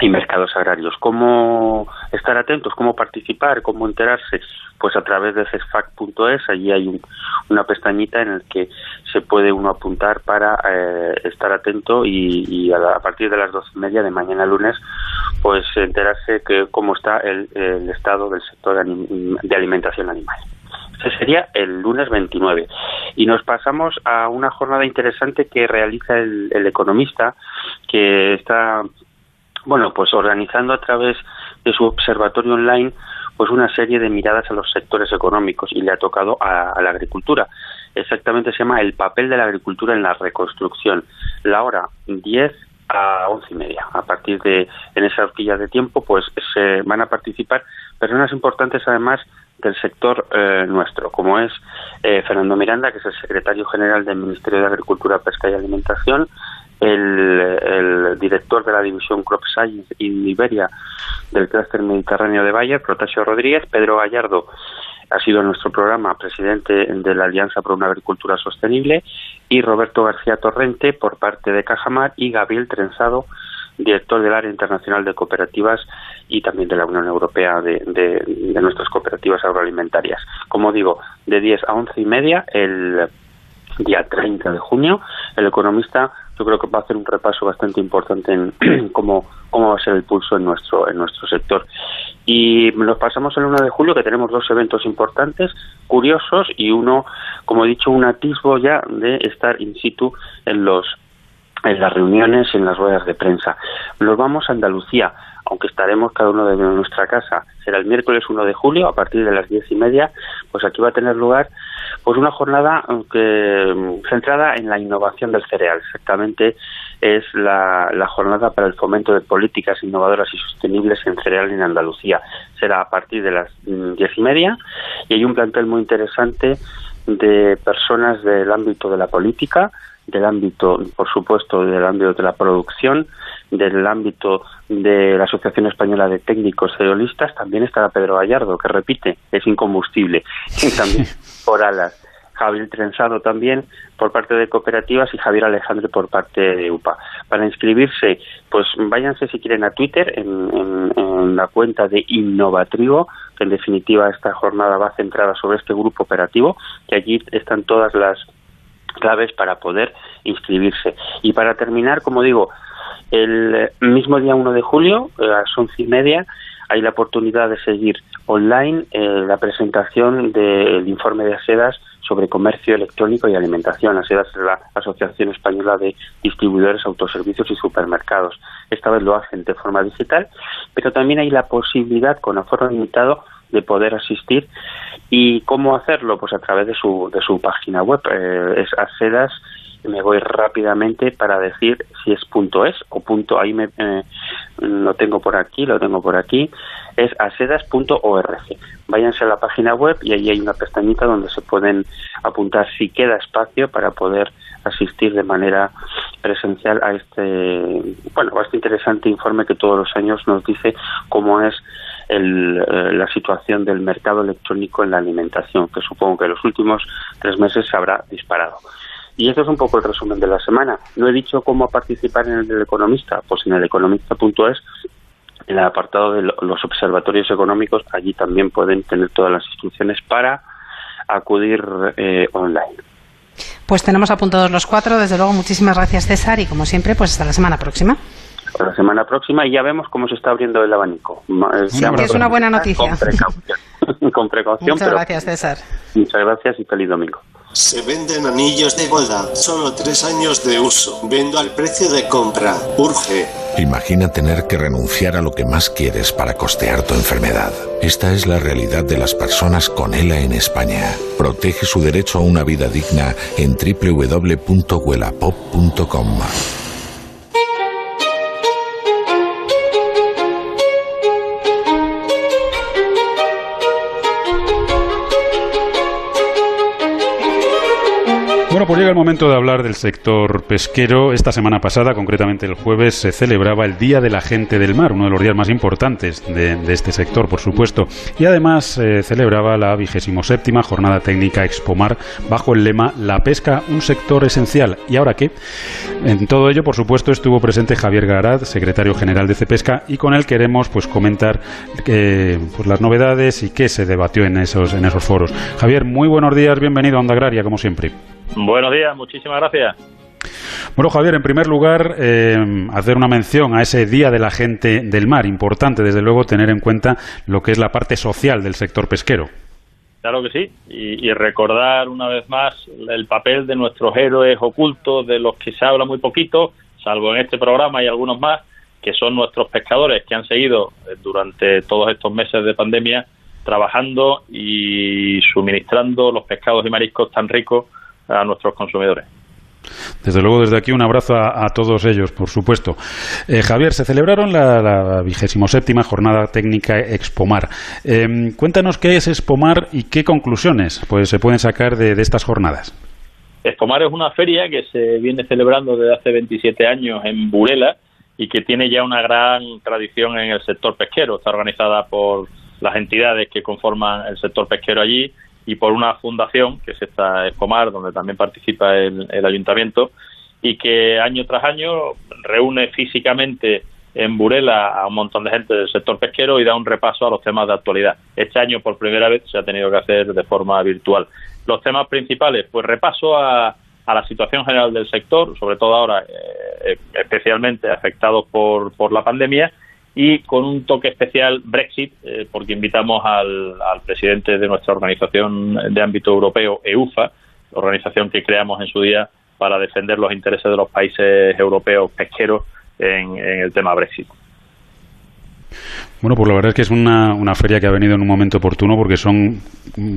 y Mercados Agrarios. ¿Cómo estar atentos? ¿Cómo participar? ¿Cómo enterarse? Pues a través de cesfac.es, allí hay una pestañita en la que se puede uno apuntar para eh, estar atento y, a, partir de las dos y media de mañana lunes, pues enterarse que cómo está el, estado del sector de alimentación animal sería el lunes 29. Y nos pasamos a una jornada interesante que realiza el, economista, que está, bueno, pues organizando a través de su observatorio online pues una serie de miradas a los sectores económicos y le ha tocado a, la agricultura. Exactamente se llama el papel de la agricultura en la reconstrucción. La hora 10 a once y media. A partir de en esa horquilla de tiempo, pues se van a participar personas importantes además del sector eh, nuestro, como es eh, Fernando Miranda, que es el secretario general del Ministerio de Agricultura, Pesca y Alimentación, el, director de la división Crop Science y Iberia del clúster mediterráneo de Bayer, Protasio Rodríguez, Pedro Gallardo, ha sido nuestro programa presidente de la Alianza por una Agricultura Sostenible, y Roberto García Torrente por parte de Cajamar. Y Gabriel Trenzado, director del área internacional de cooperativas y también de la Unión Europea de, de nuestras cooperativas agroalimentarias. Como digo, de 10 a 11 y media el día 30 de junio, el economista yo creo que va a hacer un repaso bastante importante en (clears throat) cómo, cómo va a ser el pulso en nuestro, en nuestro sector. Y nos pasamos el 1 de julio, que tenemos dos eventos importantes, curiosos, y uno, como he dicho, un atisbo ya de estar in situ en los en las reuniones, en las ruedas de prensa. Nos vamos a Andalucía, aunque estaremos cada uno de nuestra casa. Será el miércoles 1 de julio, a partir de las diez y media, pues aquí va a tener lugar pues una jornada que, centrada en la innovación del cereal. Exactamente es la, jornada para el fomento de políticas innovadoras y sostenibles en cereal en Andalucía. Será a partir de las mm, diez y media y hay un plantel muy interesante de personas del ámbito de la política, del ámbito, por supuesto, del ámbito de la producción, del ámbito de la Asociación Española de Técnicos Cerealistas, también estará Pedro Gallardo, que repite, es incombustible, y (laughs) también por alas. Javier Trenzado también por parte de cooperativas y Javier Alejandro por parte de UPA. Para inscribirse, pues váyanse si quieren a Twitter en, en la cuenta de Innovatrigo, que en definitiva esta jornada va centrada sobre este grupo operativo, que allí están todas las claves para poder inscribirse. Y para terminar, como digo, el mismo día 1 de julio, a las once y media, hay la oportunidad de seguir online eh, la presentación del informe de ASEDAS sobre comercio electrónico y alimentación. ASEDAS es la Asociación Española de Distribuidores, Autoservicios y Supermercados. Esta vez lo hacen de forma digital, pero también hay la posibilidad, con aforo limitado, de poder asistir. ¿Y cómo hacerlo? Pues a través de su, de su página web. Eh, es ASEDAS me voy rápidamente para decir si es punto es o punto ahí me, eh, lo tengo por aquí lo tengo por aquí es asedas.org váyanse a la página web y ahí hay una pestañita donde se pueden apuntar si queda espacio para poder asistir de manera presencial a este bueno a este interesante informe que todos los años nos dice cómo es el, eh, la situación del mercado electrónico en la alimentación, que supongo que en los últimos tres meses se habrá disparado. Y eso es un poco el resumen de la semana. No he dicho cómo participar en el economista, pues en el economista.es, en el apartado de los observatorios económicos, allí también pueden tener todas las instrucciones para acudir eh, online. Pues tenemos apuntados los cuatro. Desde luego, muchísimas gracias, César. Y como siempre, pues hasta la semana próxima. Hasta la semana próxima y ya vemos cómo se está abriendo el abanico. es una buena noticia. Con precaución. (laughs) con precaución muchas gracias, César. Muchas gracias y feliz domingo. Se venden anillos de boda, solo tres años de uso. Vendo al precio de compra. Urge. Imagina tener que renunciar a lo que más quieres para costear tu enfermedad. Esta es la realidad de las personas con ELA en España. Protege su derecho a una vida digna en www.huelapop.com. Bueno, pues llega el momento de hablar del sector pesquero. Esta semana pasada, concretamente el jueves, se celebraba el Día de la Gente del Mar, uno de los días más importantes de, este sector, por supuesto. Y además se celebraba la vigésimo séptima Jornada Técnica Expomar bajo el lema La pesca, un sector esencial. ¿Y ahora qué? En todo ello, por supuesto, estuvo presente Javier Garad, secretario general de Cepesca, y con él queremos pues comentar eh, pues, las novedades y qué se debatió en esos, en esos foros. Javier, muy buenos días, bienvenido a Onda Agraria, como siempre. Buenos días, muchísimas gracias. Bueno, Javier, en primer lugar, eh, hacer una mención a ese Día de la Gente del Mar. Importante, desde luego, tener en cuenta lo que es la parte social del sector pesquero. Claro que sí, y, recordar una vez más el papel de nuestros héroes ocultos, de los que se habla muy poquito, salvo en este programa y algunos más, que son nuestros pescadores que han seguido eh, durante todos estos meses de pandemia trabajando y suministrando los pescados y mariscos tan ricos a nuestros consumidores. Desde luego, desde aquí un abrazo a, todos ellos, por supuesto. Eh, Javier, se celebraron la vigésimo séptima jornada técnica Expomar. Eh, cuéntanos qué es Expomar y qué conclusiones pues, se pueden sacar de, estas jornadas. Expomar es una feria que se viene celebrando desde hace 27 años en Burela y que tiene ya una gran tradición en el sector pesquero. Está organizada por las entidades que conforman el sector pesquero allí y por una fundación, que es esta Escomar, donde también participa el, ayuntamiento, y que año tras año reúne físicamente en Burela a un montón de gente del sector pesquero y da un repaso a los temas de actualidad. Este año, por primera vez, se ha tenido que hacer de forma virtual. Los temas principales, pues repaso a, la situación general del sector, sobre todo ahora eh, especialmente afectados por, por la pandemia, y con un toque especial Brexit, eh, porque invitamos al, presidente de nuestra organización de ámbito europeo, EUFA, organización que creamos en su día para defender los intereses de los países europeos pesqueros en el tema Brexit. Bueno, pues la verdad es que es una, una, feria que ha venido en un momento oportuno porque son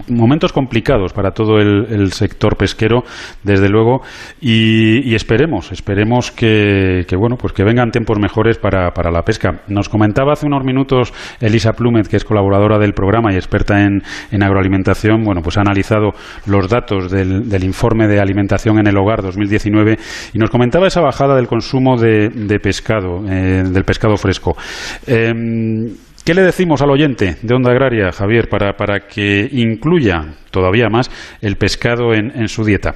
momentos complicados para todo el, sector pesquero, desde luego, y, esperemos, esperemos que, bueno, pues que vengan tiempos mejores para, para, la pesca. Nos comentaba hace unos minutos Elisa Plumet, que es colaboradora del programa y experta en, en agroalimentación, bueno, pues ha analizado los datos del, del, informe de alimentación en el hogar 2019 y nos comentaba esa bajada del consumo de, de pescado, eh, del pescado fresco. Em, ¿Qué le decimos al oyente de Onda Agraria, Javier, para, para que incluya todavía más el pescado en, su dieta?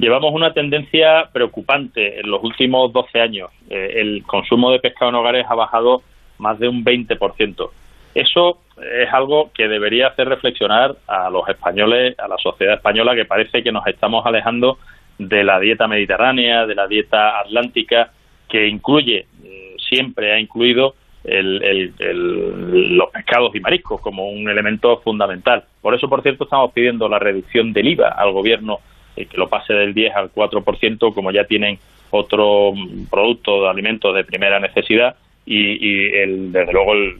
Llevamos una tendencia preocupante en los últimos 12 años. Eh, el consumo de pescado en hogares ha bajado más de un 20%. Eso es algo que debería hacer reflexionar a los españoles, a la sociedad española, que parece que nos estamos alejando de la dieta mediterránea, de la dieta atlántica, que incluye, mm, siempre ha incluido el, los pescados y mariscos como un elemento fundamental. Por eso, por cierto, estamos pidiendo la reducción del IVA al gobierno, y que lo pase del 10 al 4%, como ya tienen otro producto de alimentos de primera necesidad y, el, desde luego el,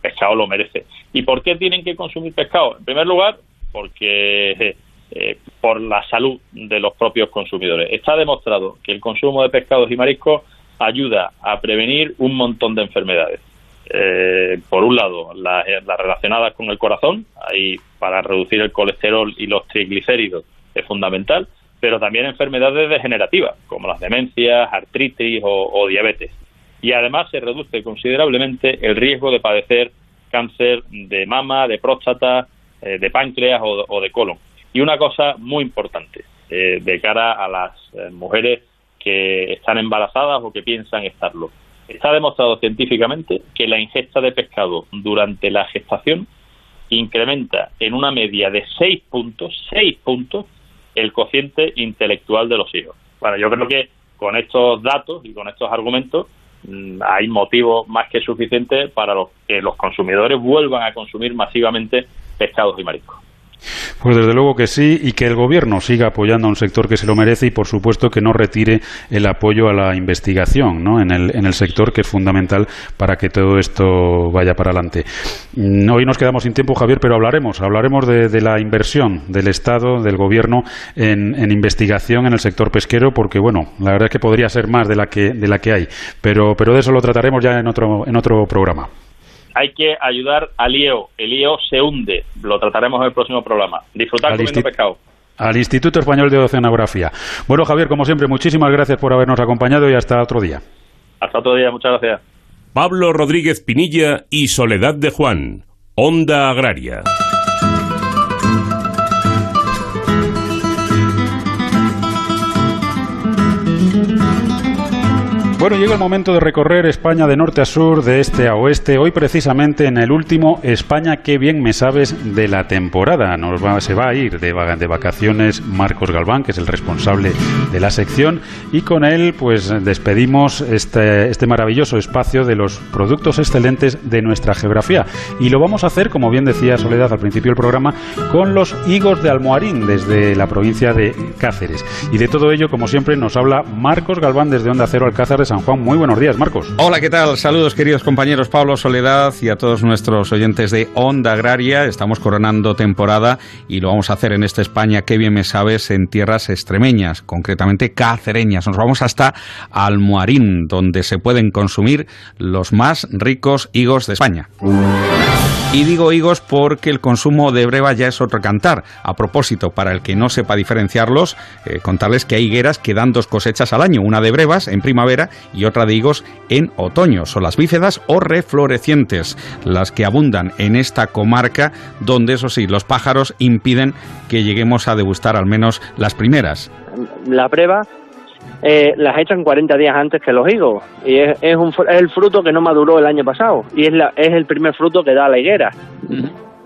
pescado lo merece. ¿Y por qué tienen que consumir pescado? En primer lugar, porque eh, por la salud de los propios consumidores. Está demostrado que el consumo de pescados y mariscos ayuda a prevenir un montón de enfermedades. Eh, por un lado, las, relacionadas con el corazón, ahí para reducir el colesterol y los triglicéridos es fundamental, pero también enfermedades degenerativas, como las demencias, artritis o, diabetes. Y además se reduce considerablemente el riesgo de padecer cáncer de mama, de próstata, eh, de páncreas o, de colon. Y una cosa muy importante eh, de cara a las mujeres que están embarazadas o que piensan estarlo. Está demostrado científicamente que la ingesta de pescado durante la gestación incrementa en una media de 6 puntos, 6 puntos, el cociente intelectual de los hijos. Bueno, yo creo que con estos datos y con estos argumentos mm, hay motivos más que suficientes para que los consumidores vuelvan a consumir masivamente pescados y mariscos. Pues desde luego que sí, y que el Gobierno siga apoyando a un sector que se lo merece y, por supuesto, que no retire el apoyo a la investigación ¿no? en, el, en el sector, que es fundamental para que todo esto vaya para adelante. Mm, hoy nos quedamos sin tiempo, Javier, pero hablaremos, hablaremos de, la inversión del Estado, del Gobierno, en, en, investigación en el sector pesquero, porque, bueno, la verdad es que podría ser más de la que, de la que hay, pero, pero de eso lo trataremos ya en otro, en otro programa hay que ayudar al IEO. El IEO se hunde. Lo trataremos en el próximo programa. Disfrutar comiendo pescado. Al Instituto Español de Oceanografía. Bueno, Javier, como siempre, muchísimas gracias por habernos acompañado y hasta otro día. Hasta otro día, muchas gracias. Pablo Rodríguez Pinilla y Soledad de Juan. Onda Agraria. Bueno, llega el momento de recorrer España de norte a sur, de este a oeste. Hoy precisamente en el último España, qué bien me sabes de la temporada. Nos va, se va a ir de, de vacaciones Marcos Galván, que es el responsable de la sección, y con él pues despedimos este, este maravilloso espacio de los productos excelentes de nuestra geografía. Y lo vamos a hacer, como bien decía Soledad al principio del programa, con los higos de Almoharín, desde la provincia de Cáceres. Y de todo ello, como siempre, nos habla Marcos Galván desde Onda Cero Alcázar San Juan. Muy buenos días, Marcos. Hola, ¿qué tal? Saludos, queridos compañeros Pablo Soledad y a todos nuestros oyentes de Onda Agraria. Estamos coronando temporada y lo vamos a hacer en esta España, que bien me sabes, en tierras extremeñas, concretamente cacereñas. Nos vamos hasta Almoarín, donde se pueden consumir los más ricos higos de España. Y digo higos porque el consumo de breva ya es otro cantar. A propósito, para el que no sepa diferenciarlos, eh, contarles que hay higueras que dan dos cosechas al año, una de brevas en primavera y otra de higos en otoño. Son las bífedas o reflorecientes, las que abundan en esta comarca, donde eso sí, los pájaros impiden que lleguemos a degustar al menos las primeras. La prueba eh, las echan 40 días antes que los higos y es, es, un, es el fruto que no maduró el año pasado y es, la, es el primer fruto que da la higuera.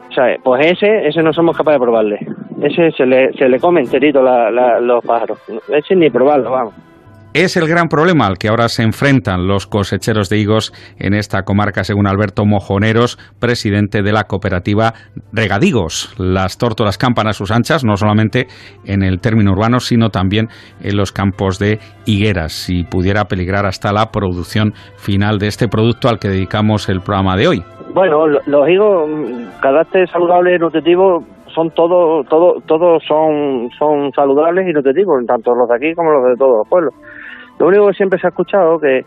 O sea, pues ese, ese no somos capaces de probarle. Ese se le, se le come enterito la, la, los pájaros. Ese ni probarlo, vamos. Es el gran problema al que ahora se enfrentan los cosecheros de higos en esta comarca, según Alberto Mojoneros, presidente de la cooperativa Regadigos. Las tórtolas campan a sus anchas, no solamente en el término urbano, sino también en los campos de higueras, y pudiera peligrar hasta la producción final de este producto al que dedicamos el programa de hoy. Bueno, los higos, carácter saludable y nutritivo, son todos todo, todos son, son saludables y nutritivos, tanto los de aquí como los de todos los pueblos. Lo único que siempre se ha escuchado que,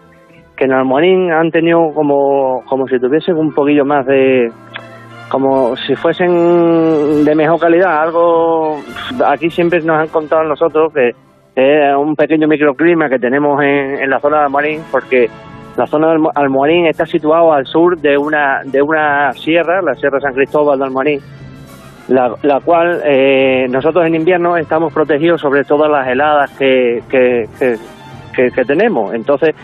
que en Almorín han tenido como, como si tuviesen un poquillo más de como si fuesen de mejor calidad, algo aquí siempre nos han contado nosotros que es un pequeño microclima que tenemos en, en la zona de Almorín, porque la zona de Almorín está situado al sur de una de una sierra, la Sierra San Cristóbal de Almorín, la, la cual eh, nosotros en invierno estamos protegidos sobre todas las heladas que, que tenemos. Entonces,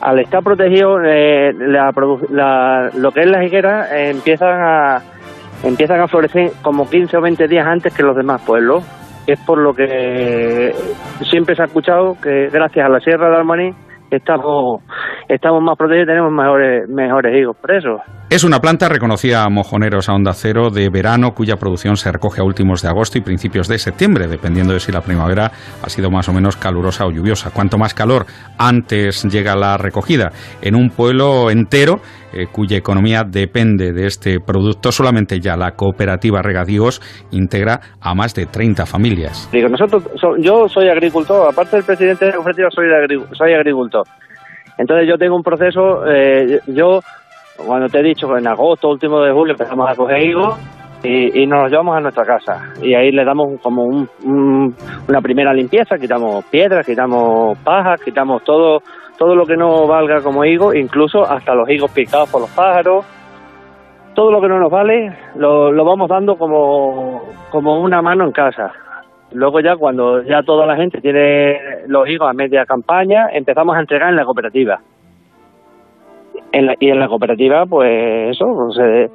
al estar protegido, eh, la, la, lo que es las higueras eh, empiezan a empiezan a florecer como 15 o 20 días antes que los demás pueblos. Es por lo que siempre se ha escuchado que gracias a la Sierra de Almaní estamos, estamos más protegidos y tenemos mejores, mejores higos presos. Es una planta reconocida a mojoneros a onda cero de verano cuya producción se recoge a últimos de agosto y principios de septiembre, dependiendo de si la primavera ha sido más o menos calurosa o lluviosa. Cuanto más calor, antes llega la recogida. En un pueblo entero eh, cuya economía depende de este producto, solamente ya la cooperativa Regadíos integra a más de 30 familias. Digo, nosotros, so, yo soy agricultor, aparte del presidente de la cooperativa, soy, agri soy agricultor. Entonces yo tengo un proceso, eh, yo cuando te he dicho en agosto, último de julio, empezamos a coger higos y, y, nos los llevamos a nuestra casa. Y ahí le damos como un, un, una primera limpieza, quitamos piedras, quitamos pajas, quitamos todo, todo lo que no valga como higo, incluso hasta los higos picados por los pájaros. Todo lo que no nos vale lo, lo vamos dando como, como una mano en casa. Luego ya cuando ya toda la gente tiene los higos a media campaña, empezamos a entregar en la cooperativa. En la, y en la cooperativa, pues eso, se,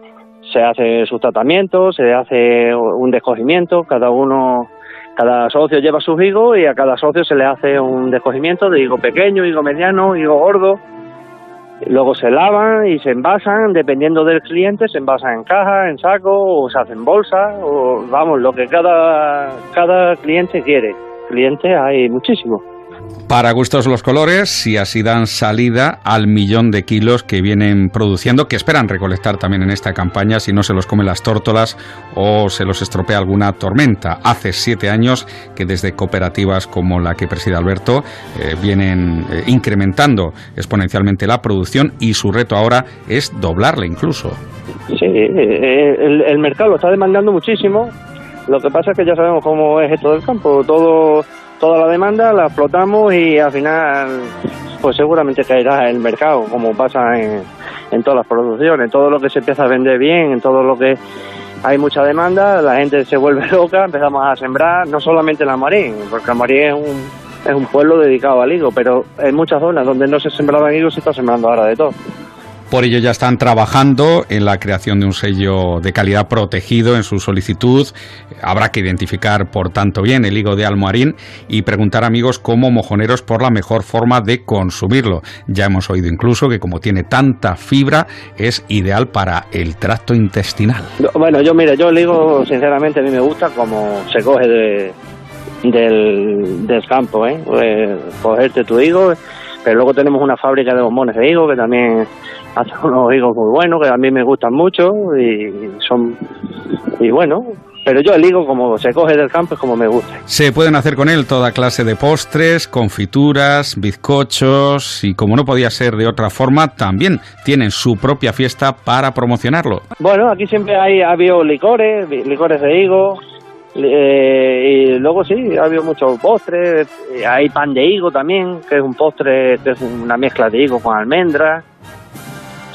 se hace sus tratamientos, se hace un descogimiento, cada uno, cada socio lleva sus higos y a cada socio se le hace un descogimiento de higo pequeño, higo mediano, higo gordo. Luego se lavan y se envasan, dependiendo del cliente, se envasan en caja, en saco, o se hacen bolsa, o vamos, lo que cada, cada cliente quiere. Clientes hay muchísimos. Para gustos los colores y así dan salida al millón de kilos que vienen produciendo, que esperan recolectar también en esta campaña si no se los comen las tórtolas o se los estropea alguna tormenta. Hace siete años que desde cooperativas como la que preside Alberto eh, vienen eh, incrementando exponencialmente la producción y su reto ahora es doblarla incluso. Sí, el, el mercado lo está demandando muchísimo. Lo que pasa es que ya sabemos cómo es esto del campo. Todo toda la demanda, la explotamos y al final pues seguramente caerá el mercado, como pasa en, en todas las producciones. Todo lo que se empieza a vender bien, en todo lo que hay mucha demanda, la gente se vuelve (laughs) loca, empezamos a sembrar, no solamente en Almarín, porque Almarín es un, es un pueblo dedicado al higo, pero en muchas zonas donde no se sembraba higo se está sembrando ahora de todo. Por ello ya están trabajando en la creación de un sello de calidad protegido en su solicitud. Habrá que identificar, por tanto, bien el higo de almoharín y preguntar, amigos, como mojoneros por la mejor forma de consumirlo. Ya hemos oído incluso que como tiene tanta fibra, es ideal para el tracto intestinal. Bueno, yo mira, yo el higo, sinceramente, a mí me gusta como se coge de, del, del campo, ¿eh? Pues, cogerte tu higo, pero luego tenemos una fábrica de bombones de higo que también (laughs) hace unos higos muy buenos que a mí me gustan mucho y son y bueno pero yo el higo como se coge del campo es como me gusta. Se pueden hacer con él toda clase de postres, confituras, bizcochos y como no podía ser de otra forma, también tienen su propia fiesta para promocionarlo. Bueno, aquí siempre hay ha habido licores, licores de higo, Eh, y luego sí, ha habido muchos postres. Eh, hay pan de higo también, que es un postre, que es una mezcla de higo con almendras.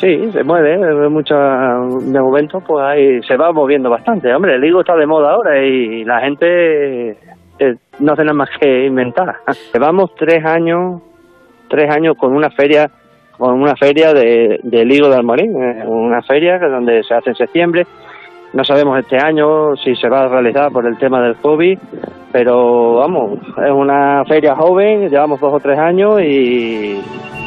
Sí, se mueve, ¿eh? mucha, de momento pues ahí se va moviendo bastante. Hombre, el higo está de moda ahora y la gente eh, no hace nada más que inventar. (laughs) Llevamos tres años, tres años con una feria, con una feria de, del higo de Almorín, una feria donde se hace en septiembre no sabemos este año si se va a realizar por el tema del COVID, pero vamos, es una feria joven, llevamos dos o tres años y,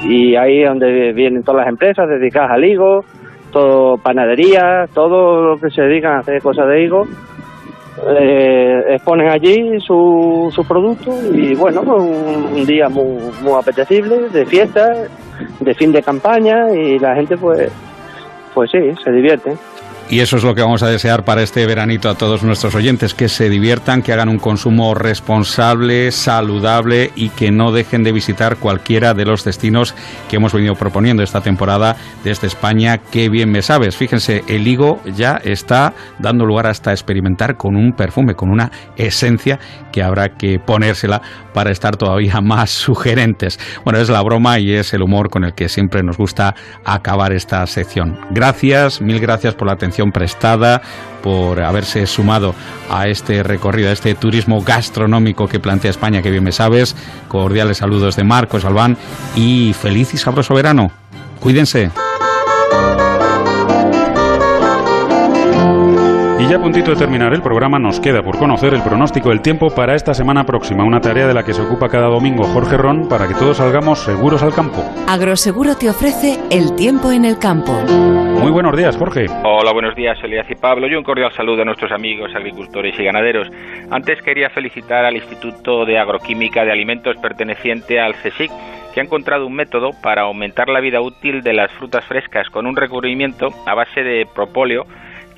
y ahí es donde vienen todas las empresas dedicadas al higo, todo panadería, todo lo que se dedican a hacer cosas de higo. Eh, exponen allí su, su producto y bueno, pues un, un día muy, muy apetecible, de fiesta, de fin de campaña y la gente pues, pues sí, se divierte. Y eso es lo que vamos a desear para este veranito a todos nuestros oyentes, que se diviertan, que hagan un consumo responsable, saludable y que no dejen de visitar cualquiera de los destinos que hemos venido proponiendo esta temporada desde España. Qué bien me sabes. Fíjense, el higo ya está dando lugar hasta experimentar con un perfume, con una esencia que habrá que ponérsela para estar todavía (laughs) más sugerentes. Bueno, es la broma y es el humor con el que siempre nos gusta acabar esta sección. Gracias, mil gracias por la atención prestada, por haberse sumado a este recorrido, a este turismo gastronómico que plantea España, que bien me sabes. Cordiales saludos de Marcos Albán y feliz y sabroso verano. Cuídense. Ya a puntito de terminar el programa nos queda por conocer el pronóstico del tiempo para esta semana próxima, una tarea de la que se ocupa cada domingo Jorge Ron para que todos salgamos seguros al campo. Agroseguro te ofrece el tiempo en el campo. Muy buenos días, Jorge. Hola, buenos días, Elías y Pablo. Y un cordial saludo a nuestros amigos agricultores y ganaderos. Antes quería felicitar al Instituto de Agroquímica de Alimentos perteneciente al CSIC que ha encontrado un método para aumentar la vida útil de las frutas frescas con un recubrimiento a base de propóleo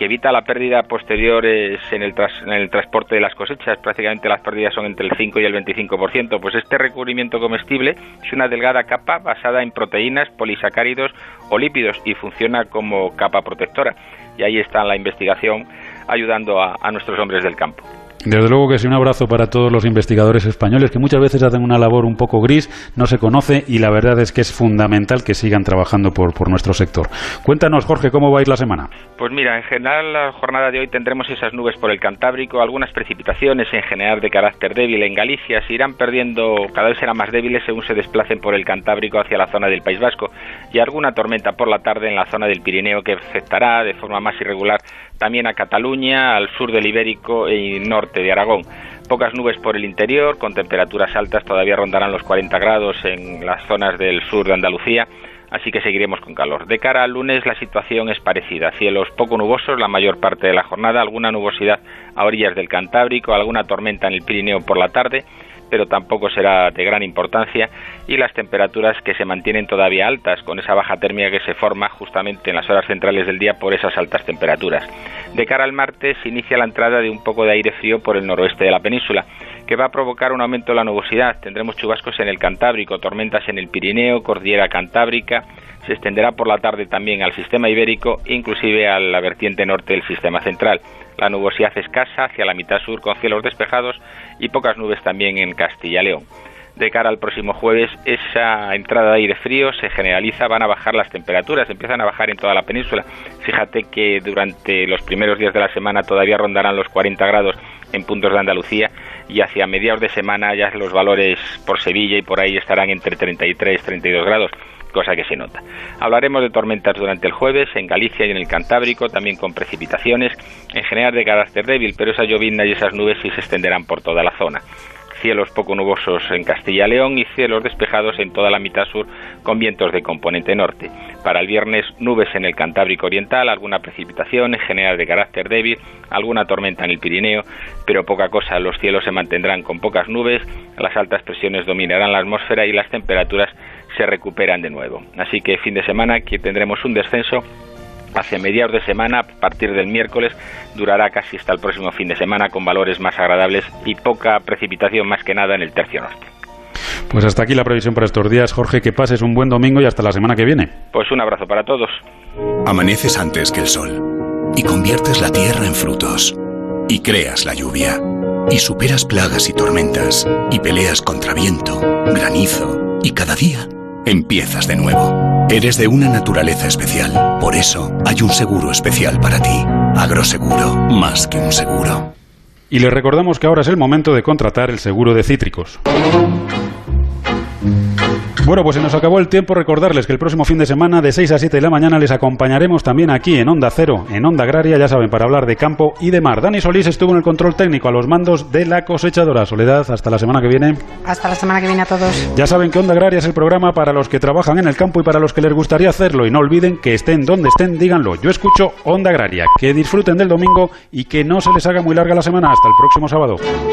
que evita la pérdida posterior en el, en el transporte de las cosechas. Prácticamente las pérdidas son entre el 5 y el 25%. Pues este recubrimiento comestible es una delgada capa basada en proteínas, polisacáridos o lípidos y funciona como capa protectora. Y ahí está la investigación ayudando a nuestros hombres del campo. Desde luego que sí, un abrazo para todos los investigadores españoles que muchas veces hacen una labor un poco gris, no se conoce y la verdad es que es fundamental que sigan trabajando por, nuestro sector. Cuéntanos, Jorge, ¿cómo va a ir la semana? Pues mira, en general la jornada de hoy tendremos esas nubes por el Cantábrico, algunas precipitaciones en general de carácter débil en Galicia, se irán perdiendo, cada vez serán más débiles según se desplacen por el Cantábrico hacia la zona del País Vasco y alguna tormenta por la tarde en la zona del Pirineo que afectará de forma más irregular también a Cataluña, al sur del Ibérico y norte de Aragón. Pocas nubes por el interior, con temperaturas altas, todavía rondarán los 40 grados en las zonas del sur de Andalucía, así que seguiremos con calor. De cara al lunes la situación es parecida, cielos poco nubosos la mayor parte de la jornada, alguna nubosidad a orillas del Cantábrico, alguna tormenta en el Pirineo por la tarde, pero tampoco será de gran importancia, y las temperaturas que se mantienen todavía altas, con esa baja térmica que se forma justamente en las horas centrales del día por esas altas temperaturas. De cara al martes inicia la entrada de un poco de aire frío por el noroeste de la península, que va a provocar un aumento de la nubosidad. Tendremos chubascos en el Cantábrico, tormentas en el Pirineo, Cordillera Cantábrica, se extenderá por la tarde también al sistema ibérico, inclusive a la vertiente norte del sistema central. La nubosidad escasa hacia la mitad sur con cielos despejados y pocas nubes también en Castilla y León. De cara al próximo jueves, esa entrada de aire frío se generaliza, van a bajar las temperaturas, empiezan a bajar en toda la península. Fíjate que durante los primeros días de la semana todavía rondarán los 40 grados en puntos de Andalucía y hacia mediados de semana ya los valores por Sevilla y por ahí estarán entre 33 y 32 grados cosa que se nota. Hablaremos de tormentas durante el jueves en Galicia y en el Cantábrico, también con precipitaciones, en general de carácter débil, pero esa llovizna y esas nubes sí se extenderán por toda la zona. Cielos poco nubosos en Castilla y León y cielos despejados en toda la mitad sur con vientos de componente norte. Para el viernes, nubes en el Cantábrico Oriental, alguna precipitación, en general de carácter débil, alguna tormenta en el Pirineo, pero poca cosa. Los cielos se mantendrán con pocas nubes, las altas presiones dominarán la atmósfera y las temperaturas se recuperan de nuevo. Así que fin de semana que tendremos un descenso hacia mediados de semana, a partir del miércoles, durará casi hasta el próximo fin de semana con valores más agradables y poca precipitación más que nada en el tercio norte. Pues hasta aquí la previsión para estos días. Jorge, que pases un buen domingo y hasta la semana que viene. Pues un abrazo para todos. Amaneces antes que el sol y conviertes la tierra en frutos y creas la lluvia. Y superas plagas y tormentas, y peleas contra viento, granizo, y cada día empiezas de nuevo. Eres de una naturaleza especial, por eso hay un seguro especial para ti. Agroseguro, más que un seguro. Y les recordamos que ahora es el momento de contratar el seguro de cítricos. Bueno, pues se nos acabó el tiempo. Recordarles que el próximo fin de semana, de 6 a 7 de la mañana, les acompañaremos también aquí en Onda Cero, en Onda Agraria, ya saben, para hablar de campo y de mar. Dani Solís estuvo en el control técnico a los mandos de la cosechadora. Soledad, hasta la semana que viene. Hasta la semana que viene a todos. Ya saben que Onda Agraria es el programa para los que trabajan en el campo y para los que les gustaría hacerlo. Y no olviden que estén donde estén, díganlo. Yo escucho Onda Agraria. Que disfruten del domingo y que no se les haga muy larga la semana. Hasta el próximo sábado.